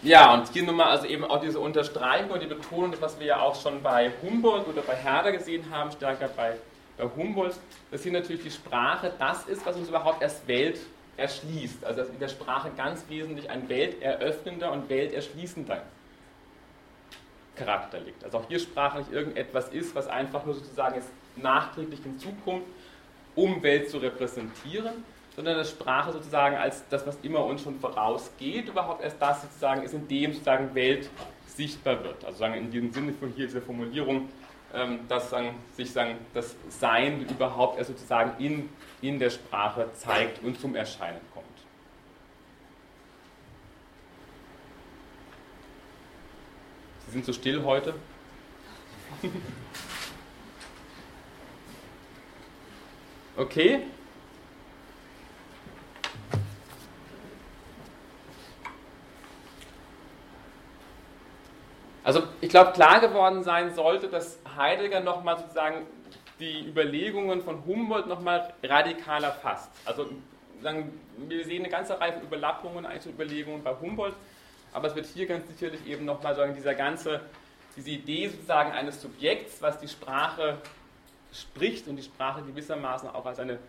S1: Ja, und hier nochmal also eben auch diese Unterstreichung und die Betonung, was wir ja auch schon bei Humboldt oder bei Herder gesehen haben, stärker bei, bei Humboldt, dass hier natürlich die Sprache das ist, was uns überhaupt erst Welt erschließt. Also dass in der Sprache ganz wesentlich ein welteröffnender und welterschließender Charakter liegt. Also auch hier sprachlich irgendetwas ist, was einfach nur sozusagen jetzt nachträglich hinzukommt, um Welt zu repräsentieren sondern dass Sprache sozusagen als das, was immer uns schon vorausgeht, überhaupt erst das sozusagen ist, in dem sozusagen Welt sichtbar wird. Also sagen in diesem Sinne von hier dieser Formulierung, dass sagen, sich sagen, das Sein überhaupt erst sozusagen in, in der Sprache zeigt und zum Erscheinen kommt. Sie sind so still heute. Okay, Also ich glaube, klar geworden sein sollte, dass Heidegger nochmal sozusagen die Überlegungen von Humboldt nochmal radikaler fasst. Also wir sehen eine ganze Reihe von Überlappungen, eigentlich Überlegungen bei Humboldt, aber es wird hier ganz sicherlich eben nochmal sagen, dieser ganze, diese Idee sozusagen eines Subjekts, was die Sprache spricht und die Sprache gewissermaßen auch als eine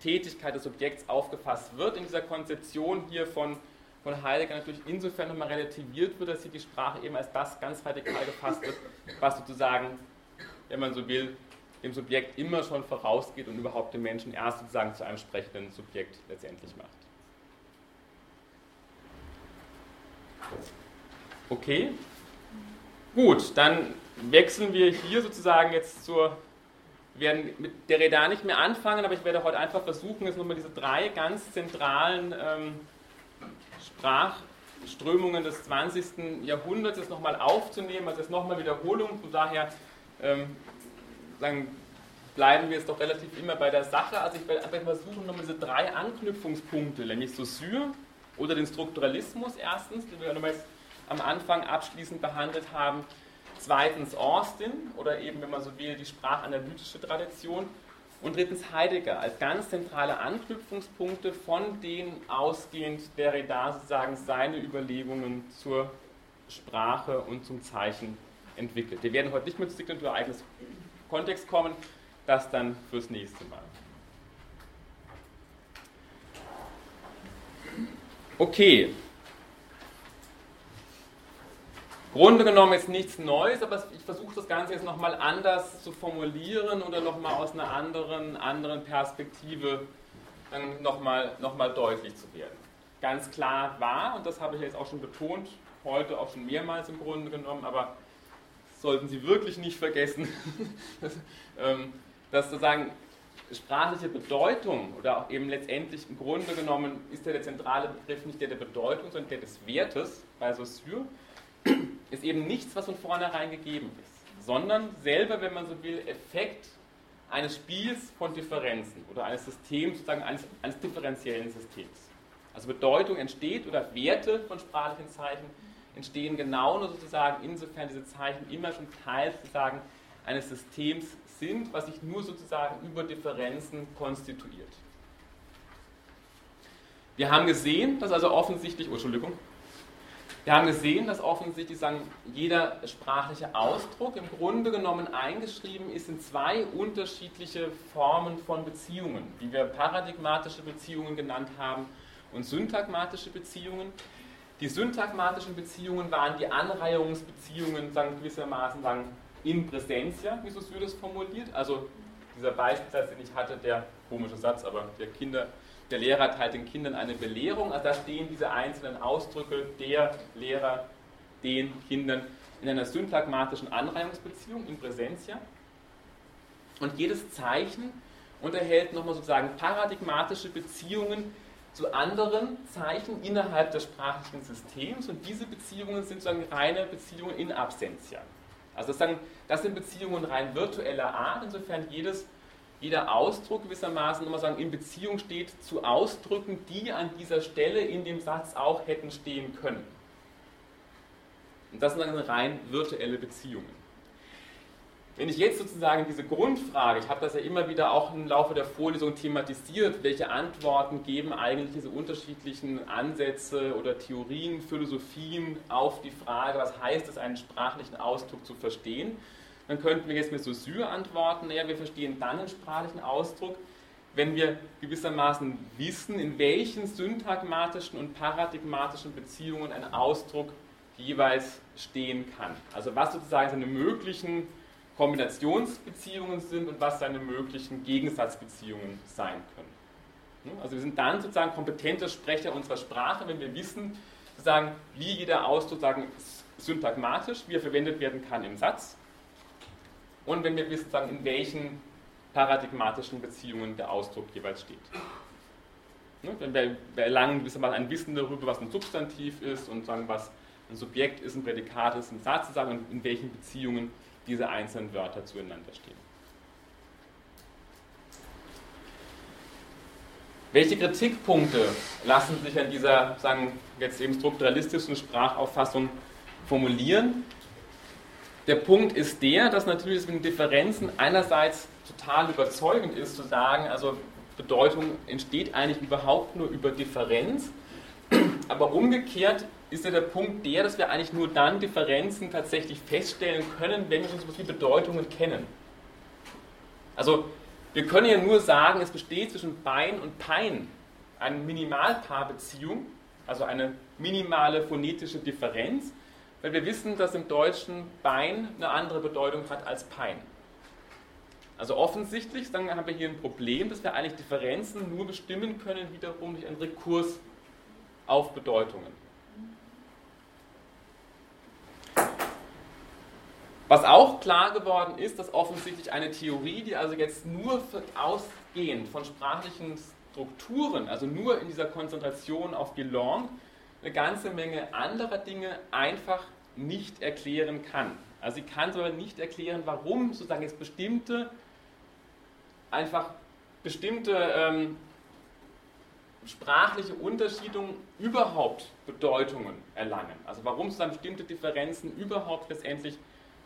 S1: Tätigkeit des Subjekts aufgefasst wird, in dieser Konzeption hier von von Heidegger natürlich insofern nochmal relativiert wird, dass hier die Sprache eben als das ganz radikal gefasst wird, was sozusagen, wenn man so will, dem Subjekt immer schon vorausgeht und überhaupt den Menschen erst sozusagen zu einem sprechenden Subjekt letztendlich macht. Okay, gut, dann wechseln wir hier sozusagen jetzt zur, wir werden mit der Reda nicht mehr anfangen, aber ich werde heute einfach versuchen, jetzt nochmal diese drei ganz zentralen ähm, Sprachströmungen des 20. Jahrhunderts jetzt nochmal aufzunehmen, also jetzt nochmal Wiederholung. Von daher ähm, sagen, bleiben wir jetzt doch relativ immer bei der Sache. Also ich werde einfach versuchen, nochmal diese drei Anknüpfungspunkte, nämlich Saussure oder den Strukturalismus erstens, den wir nochmal am Anfang abschließend behandelt haben. Zweitens Austin oder eben, wenn man so will, die sprachanalytische Tradition. Und drittens Heidegger als ganz zentrale Anknüpfungspunkte, von denen ausgehend der Derrida sozusagen seine Überlegungen zur Sprache und zum Zeichen entwickelt. Wir werden heute nicht mit Signatur eigenes Kontext kommen, das dann fürs nächste Mal. Okay, Grunde genommen ist nichts Neues, aber ich versuche das Ganze jetzt nochmal anders zu formulieren oder nochmal aus einer anderen, anderen Perspektive nochmal noch mal deutlich zu werden. Ganz klar war, und das habe ich jetzt auch schon betont, heute auch schon mehrmals im Grunde genommen, aber sollten Sie wirklich nicht vergessen, dass, ähm, dass sozusagen sprachliche Bedeutung oder auch eben letztendlich im Grunde genommen ist ja der zentrale Begriff nicht der der Bedeutung, sondern der des Wertes bei Saussure ist eben nichts, was von vornherein gegeben ist, sondern selber, wenn man so will, Effekt eines Spiels von Differenzen oder eines Systems, sozusagen eines, eines differenziellen Systems. Also Bedeutung entsteht oder Werte von sprachlichen Zeichen entstehen genau nur sozusagen, insofern diese Zeichen immer schon Teil sozusagen eines Systems sind, was sich nur sozusagen über Differenzen konstituiert. Wir haben gesehen, dass also offensichtlich, oh, Entschuldigung, wir haben gesehen, dass offensichtlich sagen, jeder sprachliche Ausdruck im Grunde genommen eingeschrieben ist in zwei unterschiedliche Formen von Beziehungen, die wir paradigmatische Beziehungen genannt haben und syntagmatische Beziehungen. Die syntagmatischen Beziehungen waren die Anreihungsbeziehungen, sagen gewissermaßen sagen, in Präsentia, wie Saussure das formuliert. Also dieser Beispielsatz, den ich hatte, der komische Satz, aber der Kinder der Lehrer teilt den Kindern eine Belehrung. Also da stehen diese einzelnen Ausdrücke der Lehrer den Kindern in einer syntagmatischen Anreihungsbeziehung in Präsentia. Und jedes Zeichen unterhält nochmal sozusagen paradigmatische Beziehungen zu anderen Zeichen innerhalb des sprachlichen Systems. Und diese Beziehungen sind sozusagen reine Beziehungen in Absentia. Also das sind Beziehungen rein virtueller Art, insofern jedes jeder Ausdruck gewissermaßen nochmal sagen, in Beziehung steht zu Ausdrücken, die an dieser Stelle in dem Satz auch hätten stehen können. Und das sind dann rein virtuelle Beziehungen. Wenn ich jetzt sozusagen diese Grundfrage, ich habe das ja immer wieder auch im Laufe der Vorlesung thematisiert, welche Antworten geben eigentlich diese unterschiedlichen Ansätze oder Theorien, Philosophien auf die Frage, was heißt es, einen sprachlichen Ausdruck zu verstehen, dann könnten wir jetzt mit Saussure antworten, naja, wir verstehen dann einen sprachlichen Ausdruck, wenn wir gewissermaßen wissen, in welchen syntagmatischen und paradigmatischen Beziehungen ein Ausdruck jeweils stehen kann. Also was sozusagen seine möglichen Kombinationsbeziehungen sind und was seine möglichen Gegensatzbeziehungen sein können. Also wir sind dann sozusagen kompetente Sprecher unserer Sprache, wenn wir wissen, sozusagen, wie jeder Ausdruck sagen, syntagmatisch, wie er verwendet werden kann im Satz und wenn wir wissen, sagen, in welchen paradigmatischen Beziehungen der Ausdruck jeweils steht. Wenn wir, erlangen gewissermaßen ein Wissen darüber, was ein Substantiv ist und sagen, was ein Subjekt ist, ein Prädikat ist, ein Satz, sagen, und in welchen Beziehungen diese einzelnen Wörter zueinander stehen. Welche Kritikpunkte lassen sich an dieser, sagen jetzt eben strukturalistischen Sprachauffassung formulieren? Der Punkt ist der, dass natürlich mit Differenzen einerseits total überzeugend ist, zu sagen, also Bedeutung entsteht eigentlich überhaupt nur über Differenz, aber umgekehrt ist ja der Punkt der, dass wir eigentlich nur dann Differenzen tatsächlich feststellen können, wenn wir uns die Bedeutungen kennen. Also wir können ja nur sagen, es besteht zwischen Bein und Pein eine Minimalpaarbeziehung, also eine minimale phonetische Differenz, weil wir wissen, dass im Deutschen Bein eine andere Bedeutung hat als Pein. Also offensichtlich dann haben wir hier ein Problem, dass wir eigentlich Differenzen nur bestimmen können, wiederum durch einen Rekurs auf Bedeutungen. Was auch klar geworden ist, dass offensichtlich eine Theorie, die also jetzt nur ausgehend von sprachlichen Strukturen, also nur in dieser Konzentration auf Gelong, eine ganze Menge anderer Dinge einfach nicht erklären kann. Also sie kann sogar nicht erklären, warum sozusagen jetzt bestimmte, einfach bestimmte ähm, sprachliche Unterschiedungen überhaupt Bedeutungen erlangen. Also warum sozusagen bestimmte Differenzen überhaupt letztendlich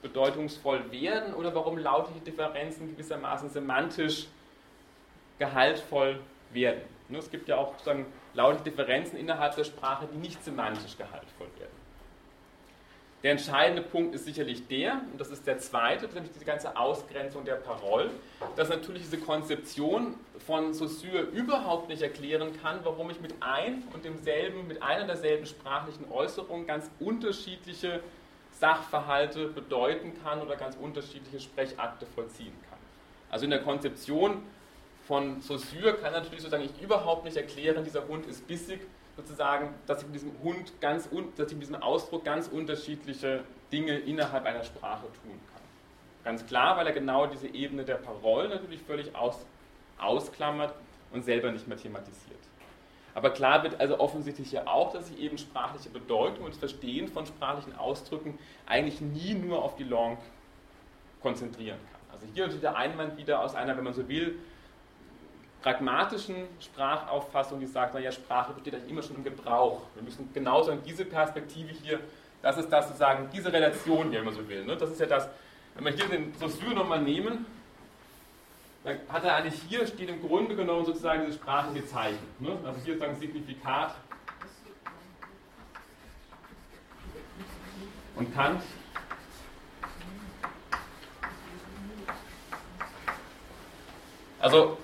S1: bedeutungsvoll werden oder warum lautliche Differenzen gewissermaßen semantisch gehaltvoll werden. Es gibt ja auch sozusagen lautliche Differenzen innerhalb der Sprache, die nicht semantisch gehaltvoll werden. Der entscheidende Punkt ist sicherlich der, und das ist der zweite, nämlich diese ganze Ausgrenzung der Parole, dass natürlich diese Konzeption von Saussure überhaupt nicht erklären kann, warum ich mit ein und demselben, mit einer derselben sprachlichen Äußerung ganz unterschiedliche Sachverhalte bedeuten kann oder ganz unterschiedliche Sprechakte vollziehen kann. Also in der Konzeption von Saussure kann natürlich sozusagen ich überhaupt nicht erklären, dieser Hund ist bissig, sozusagen, dass ich mit diesem Hund ganz, dass ich mit diesem Ausdruck ganz unterschiedliche Dinge innerhalb einer Sprache tun kann. Ganz klar, weil er genau diese Ebene der Parole natürlich völlig aus, ausklammert und selber nicht mehr thematisiert. Aber klar wird also offensichtlich ja auch, dass ich eben sprachliche Bedeutung und das Verstehen von sprachlichen Ausdrücken eigentlich nie nur auf die Langue konzentrieren kann. Also hier natürlich der Einwand wieder aus einer, wenn man so will, pragmatischen Sprachauffassung, die sagt, naja, Sprache besteht eigentlich immer schon im Gebrauch. Wir müssen genauso in diese Perspektive hier, das ist das sozusagen, diese Relation hier, wenn man so will. Ne? Das ist ja das, wenn wir hier den Saussure nochmal nehmen, dann hat er eigentlich hier, steht im Grunde genommen sozusagen diese sprachliche Zeichen. Ne? Also hier sagen Signifikat und Kant. Also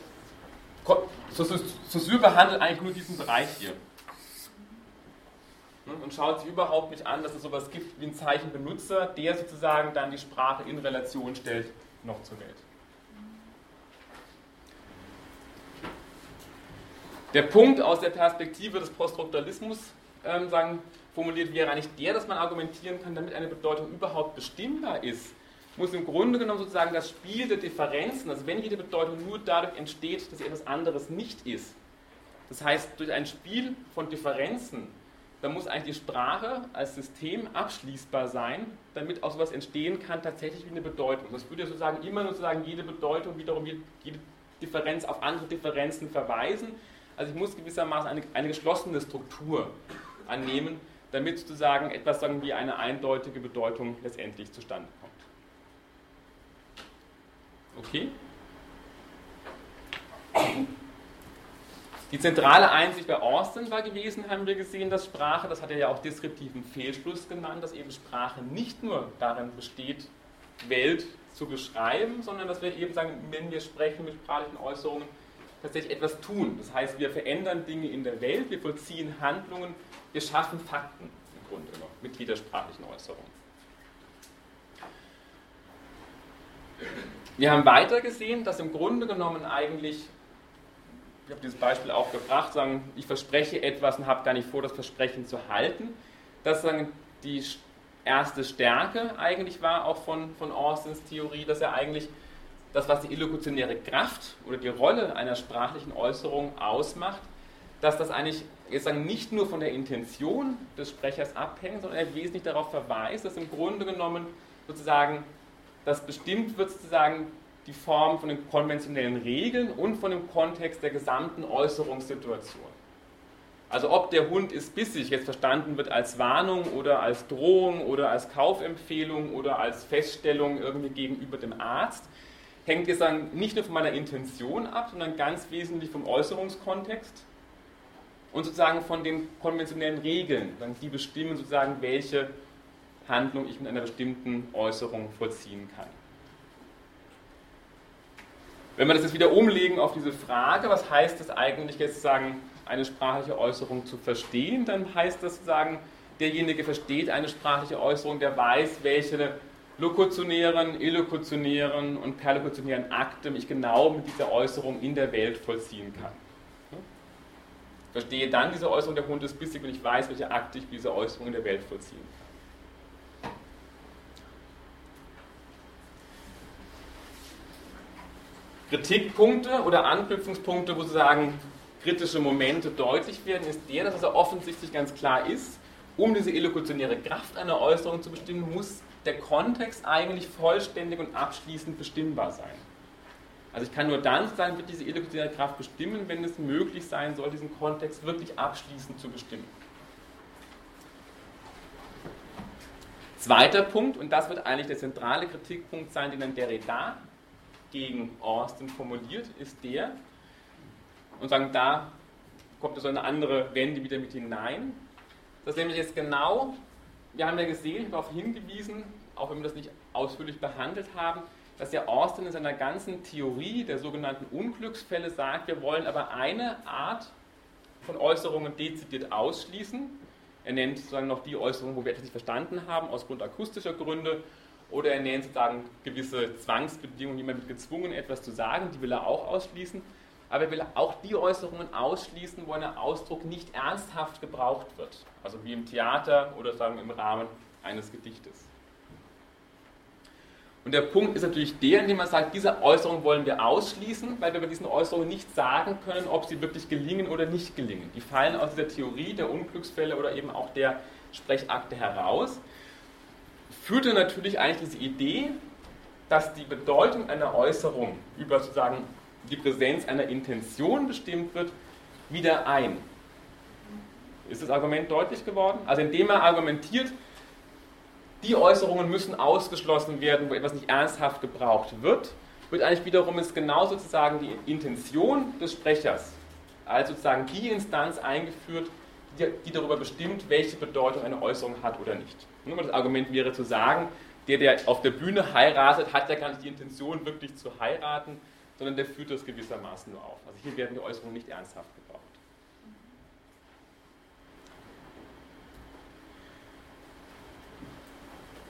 S1: Saussure behandelt eigentlich nur diesen Bereich hier. Ne? Und schaut sich überhaupt nicht an, dass es sowas gibt wie ein Zeichenbenutzer, der sozusagen dann die Sprache in Relation stellt noch zur Welt. Der Punkt aus der Perspektive des Poststrukturalismus ähm, sagen, formuliert wäre eigentlich der, dass man argumentieren kann, damit eine Bedeutung überhaupt bestimmbar ist, muss im Grunde genommen sozusagen das Spiel der Differenzen, also wenn jede Bedeutung nur dadurch entsteht, dass sie etwas anderes nicht ist, das heißt durch ein Spiel von Differenzen, dann muss eigentlich die Sprache als System abschließbar sein, damit aus etwas entstehen kann, tatsächlich wie eine Bedeutung. Das würde sozusagen immer nur sozusagen jede Bedeutung wiederum jede Differenz auf andere Differenzen verweisen, also ich muss gewissermaßen eine, eine geschlossene Struktur annehmen, damit sozusagen etwas sagen wie eine eindeutige Bedeutung letztendlich zustande kommt. Okay? Die zentrale Einsicht bei Austin war gewesen, haben wir gesehen, dass Sprache, das hat er ja auch deskriptiven Fehlschluss genannt, dass eben Sprache nicht nur darin besteht, Welt zu beschreiben, sondern dass wir eben sagen, wenn wir sprechen mit sprachlichen Äußerungen, tatsächlich etwas tun. Das heißt, wir verändern Dinge in der Welt, wir vollziehen Handlungen, wir schaffen Fakten im Grunde genommen mit widersprachlichen Äußerungen. Wir haben weiter gesehen, dass im Grunde genommen eigentlich, ich habe dieses Beispiel auch gebracht, sagen, ich verspreche etwas und habe gar nicht vor, das Versprechen zu halten. Das sagen die erste Stärke eigentlich war auch von, von Austins Theorie, dass er eigentlich das, was die illokutionäre Kraft oder die Rolle einer sprachlichen Äußerung ausmacht, dass das eigentlich sagen, nicht nur von der Intention des Sprechers abhängt, sondern er wesentlich darauf verweist, dass im Grunde genommen sozusagen das bestimmt wird sozusagen die Form von den konventionellen Regeln und von dem Kontext der gesamten Äußerungssituation. Also ob der Hund ist bissig jetzt verstanden wird als Warnung oder als Drohung oder als Kaufempfehlung oder als Feststellung irgendwie gegenüber dem Arzt, hängt jetzt dann nicht nur von meiner Intention ab, sondern ganz wesentlich vom Äußerungskontext und sozusagen von den konventionellen Regeln, die bestimmen sozusagen, welche Handlung ich mit einer bestimmten Äußerung vollziehen kann. Wenn wir das jetzt wieder umlegen auf diese Frage, was heißt es eigentlich jetzt sagen, eine sprachliche Äußerung zu verstehen, dann heißt das sagen, derjenige versteht eine sprachliche Äußerung, der weiß, welche lokutionären, illokutionären und perlokutionären Akte ich genau mit dieser Äußerung in der Welt vollziehen kann. Verstehe dann diese Äußerung, der Hund ist bissig, wenn ich weiß, welche Akte ich mit dieser Äußerung in der Welt vollziehen kann. Kritikpunkte oder Anknüpfungspunkte, wo Sie sagen, kritische Momente deutlich werden, ist der, dass es offensichtlich ganz klar ist, um diese illokutionäre Kraft einer Äußerung zu bestimmen, muss der Kontext eigentlich vollständig und abschließend bestimmbar sein. Also ich kann nur dann sagen, wird diese illokutionäre Kraft bestimmen, wenn es möglich sein soll, diesen Kontext wirklich abschließend zu bestimmen. Zweiter Punkt, und das wird eigentlich der zentrale Kritikpunkt sein, den dann Derrida gegen Austin formuliert, ist der, und sagen, da kommt so eine andere Wende wieder mit hinein. Das nämlich jetzt genau wir haben ja gesehen, darauf hingewiesen, auch wenn wir das nicht ausführlich behandelt haben, dass ja Austin in seiner ganzen Theorie der sogenannten Unglücksfälle sagt, wir wollen aber eine Art von Äußerungen dezidiert ausschließen. Er nennt sozusagen noch die Äußerungen, wo wir etwas nicht verstanden haben, aus Grund akustischer Gründe. Oder er nennt sozusagen gewisse Zwangsbedingungen, jemand wird gezwungen, etwas zu sagen, die will er auch ausschließen. Aber er will auch die Äußerungen ausschließen, wo ein Ausdruck nicht ernsthaft gebraucht wird. Also wie im Theater oder sagen im Rahmen eines Gedichtes. Und der Punkt ist natürlich der, indem man sagt, diese Äußerung wollen wir ausschließen, weil wir bei diesen Äußerungen nicht sagen können, ob sie wirklich gelingen oder nicht gelingen. Die fallen aus dieser Theorie der Unglücksfälle oder eben auch der Sprechakte heraus. Führte natürlich eigentlich diese Idee, dass die Bedeutung einer Äußerung über sozusagen die Präsenz einer Intention bestimmt wird, wieder ein. Ist das Argument deutlich geworden? Also indem er argumentiert, die Äußerungen müssen ausgeschlossen werden, wo etwas nicht ernsthaft gebraucht wird, wird eigentlich wiederum ist genau sozusagen die Intention des Sprechers als sozusagen die Instanz eingeführt, die, darüber bestimmt, welche Bedeutung eine Äußerung hat oder nicht. Das Argument wäre zu sagen, der, der auf der Bühne heiratet, hat ja gar nicht die Intention, wirklich zu heiraten, sondern der führt das gewissermaßen nur auf. Also hier werden die Äußerungen nicht ernsthaft gebraucht.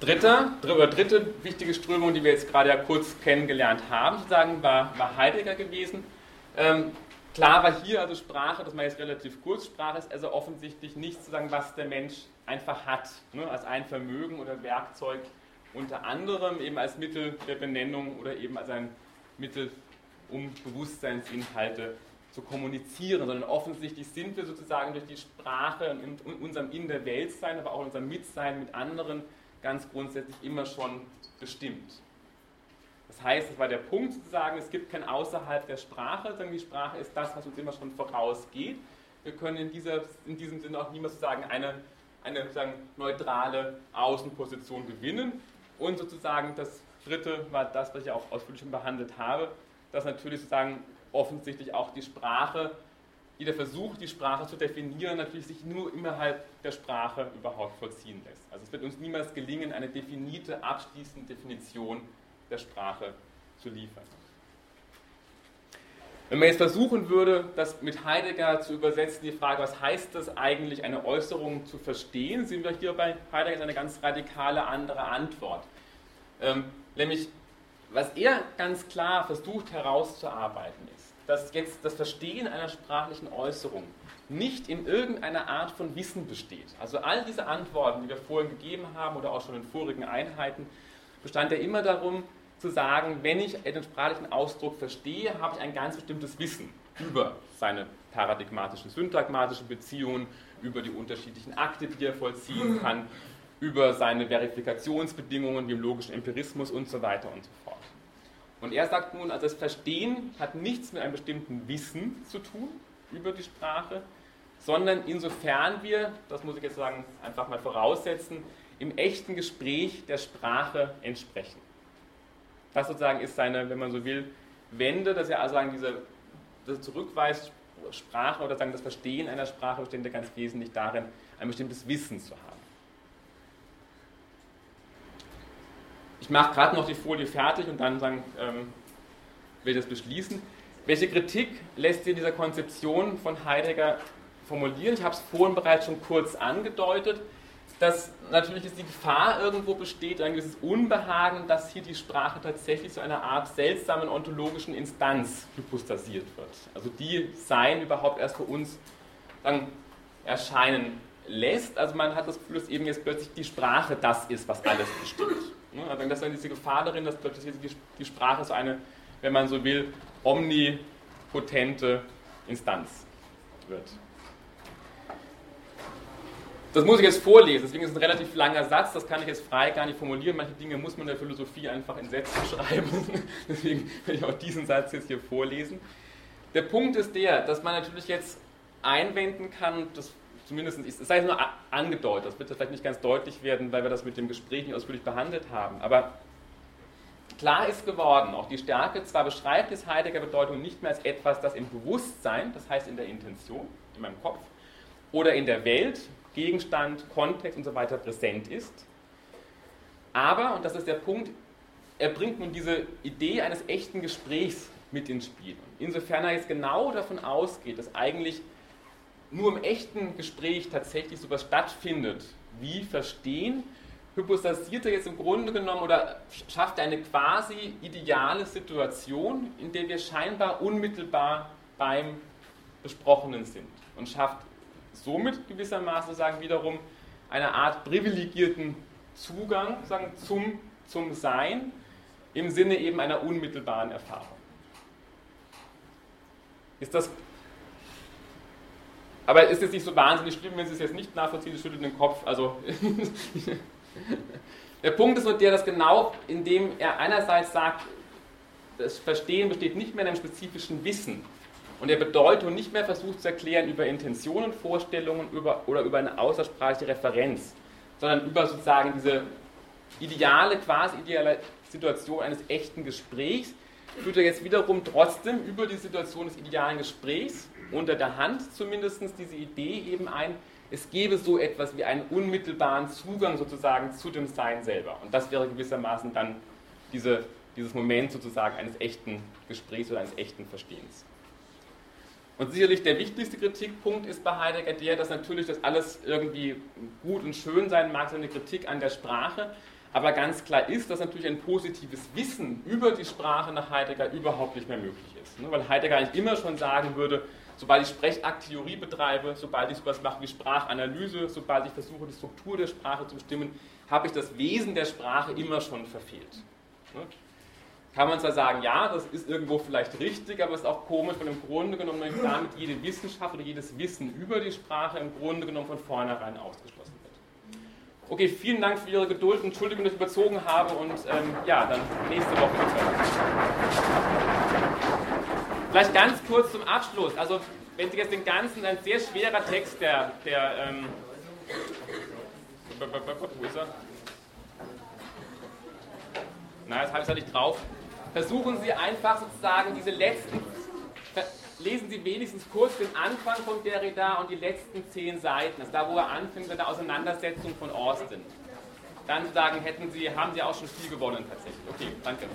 S1: Dritter, oder dritte wichtige Strömung, die wir jetzt gerade ja kurz kennengelernt haben, sozusagen, war, war Heidegger gewesen. Ähm, klar war hier also Sprache, das war jetzt relativ kurz, Sprache ist also offensichtlich nicht sozusagen, was der Mensch einfach hat, ne, als ein Vermögen oder Werkzeug, unter anderem eben als Mittel der Benennung oder eben als ein Mittel um Bewusstseinsinhalte zu kommunizieren, sondern offensichtlich sind wir sozusagen durch die Sprache in unserem In der Welt sein, aber auch in unserem Mitsein mit anderen ganz grundsätzlich immer schon bestimmt. Das heißt, das war der Punkt zu sagen, es gibt kein Außerhalb der Sprache, sondern die Sprache ist das, was uns immer schon vorausgeht. Wir können in, dieser, in diesem Sinne auch niemals sagen, eine, eine sozusagen neutrale Außenposition gewinnen und sozusagen das dritte war das, was ich auch ausführlich schon behandelt habe, dass natürlich sozusagen offensichtlich auch die Sprache, jeder Versuch, die Sprache zu definieren, natürlich sich nur innerhalb der Sprache überhaupt vollziehen lässt. Also es wird uns niemals gelingen, eine definierte, abschließende Definition der Sprache zu liefern. Wenn man jetzt versuchen würde, das mit Heidegger zu übersetzen, die Frage, was heißt das eigentlich, eine Äußerung zu verstehen, sehen wir hier bei Heidegger eine ganz radikale andere Antwort. Ähm, nämlich, was er ganz klar versucht herauszuarbeiten ist, dass jetzt das Verstehen einer sprachlichen Äußerung nicht in irgendeiner Art von Wissen besteht. Also all diese Antworten, die wir vorhin gegeben haben oder auch schon in vorigen Einheiten, bestand ja immer darum, zu sagen, wenn ich einen sprachlichen Ausdruck verstehe, habe ich ein ganz bestimmtes Wissen über seine paradigmatischen, syntagmatischen Beziehungen, über die unterschiedlichen Akte, die er vollziehen kann, über seine Verifikationsbedingungen wie im logischen Empirismus und so weiter und so fort. Und er sagt nun, also das Verstehen hat nichts mit einem bestimmten Wissen zu tun über die Sprache, sondern insofern wir, das muss ich jetzt sagen, einfach mal voraussetzen, im echten Gespräch der Sprache entsprechen. Das sozusagen ist seine, wenn man so will, Wende, dass er also sagen, diese, das zurückweist, Sprache oder sagen, das Verstehen einer Sprache besteht ganz wesentlich darin, ein bestimmtes Wissen zu haben. Ich mache gerade noch die Folie fertig und dann sagen, ähm, will das beschließen. Welche Kritik lässt sich in dieser Konzeption von Heidegger formulieren? Ich habe es vorhin bereits schon kurz angedeutet, dass natürlich die Gefahr irgendwo besteht, ein gewisses Unbehagen, dass hier die Sprache tatsächlich zu einer Art seltsamen ontologischen Instanz hypostasiert wird. Also die Sein überhaupt erst für uns dann erscheinen lässt. Also man hat das Gefühl, dass eben jetzt plötzlich die Sprache das ist, was alles bestimmt. Ne? Also das ist diese Gefahr darin, dass plötzlich die Sprache so eine, wenn man so will, omnipotente Instanz wird. Das muss ich jetzt vorlesen, deswegen ist es ein relativ langer Satz, das kann ich jetzt frei gar nicht formulieren. Manche Dinge muss man in der Philosophie einfach in Sätzen schreiben. deswegen werde ich auch diesen Satz jetzt hier vorlesen. Der Punkt ist der, dass man natürlich jetzt einwenden kann, das zumindest, es sei nur angedeutet, das wird vielleicht nicht ganz deutlich werden, weil wir das mit dem Gespräch nicht ausführlich behandelt haben, aber klar ist geworden, auch die Stärke, zwar beschreibt es Heidegger Bedeutung nicht mehr als etwas, das im Bewusstsein, das heißt in der Intention, in meinem Kopf, oder in der Welt, Gegenstand, Kontext und so weiter präsent ist, aber, und das ist der Punkt, er bringt nun diese Idee eines echten Gesprächs mit ins Spiel. Insofern er jetzt genau davon ausgeht, dass eigentlich nur im echten Gespräch tatsächlich sowas stattfindet, wie Verstehen, hypostasiert er jetzt im Grunde genommen oder schafft eine quasi ideale Situation, in der wir scheinbar unmittelbar beim Besprochenen sind und schafft somit gewissermaßen sagen wiederum eine Art privilegierten Zugang sagen, zum, zum Sein im Sinne eben einer unmittelbaren Erfahrung. Ist das aber ist jetzt nicht so wahnsinnig schlimm, wenn Sie es jetzt nicht nachvollziehen, Sie schüttelt den Kopf. Also der Punkt ist nur der, dass genau indem er einerseits sagt, das Verstehen besteht nicht mehr in einem spezifischen Wissen und der Bedeutung nicht mehr versucht zu erklären über Intentionen, Vorstellungen über, oder über eine außersprachliche Referenz, sondern über sozusagen diese ideale, quasi ideale Situation eines echten Gesprächs, führt er jetzt wiederum trotzdem über die Situation des idealen Gesprächs unter der Hand zumindest diese Idee eben ein, es gäbe so etwas wie einen unmittelbaren Zugang sozusagen zu dem Sein selber. Und das wäre gewissermaßen dann diese, dieses Moment sozusagen eines echten Gesprächs oder eines echten Verstehens. Und sicherlich der wichtigste Kritikpunkt ist bei Heidegger der, dass natürlich das alles irgendwie gut und schön sein mag, so eine Kritik an der Sprache, aber ganz klar ist, dass natürlich ein positives Wissen über die Sprache nach Heidegger überhaupt nicht mehr möglich ist. Ne? Weil Heidegger eigentlich immer schon sagen würde, sobald ich Sprechaktheorie betreibe, sobald ich sowas mache wie Sprachanalyse, sobald ich versuche, die Struktur der Sprache zu bestimmen, habe ich das Wesen der Sprache immer schon verfehlt. Ne? Kann man zwar sagen, ja, das ist irgendwo vielleicht richtig, aber es ist auch komisch, weil im Grunde genommen damit jede Wissenschaft oder jedes Wissen über die Sprache im Grunde genommen von vornherein ausgeschlossen wird. Okay, vielen Dank für Ihre Geduld. Entschuldigung, dass ich überzogen habe und ähm, ja, dann nächste Woche. Vielleicht ganz kurz zum Abschluss. Also, wenn Sie jetzt den ganzen, ein sehr schwerer Text, der, der ähm, wo ist er? Na, das habe ich da nicht drauf. Versuchen Sie einfach sozusagen diese letzten, lesen Sie wenigstens kurz den Anfang von Derrida und die letzten zehn Seiten. Das ist da, wo er anfängt mit der Auseinandersetzung von Austin. Dann sagen, hätten Sie, haben Sie auch schon viel gewonnen tatsächlich. Okay, danke.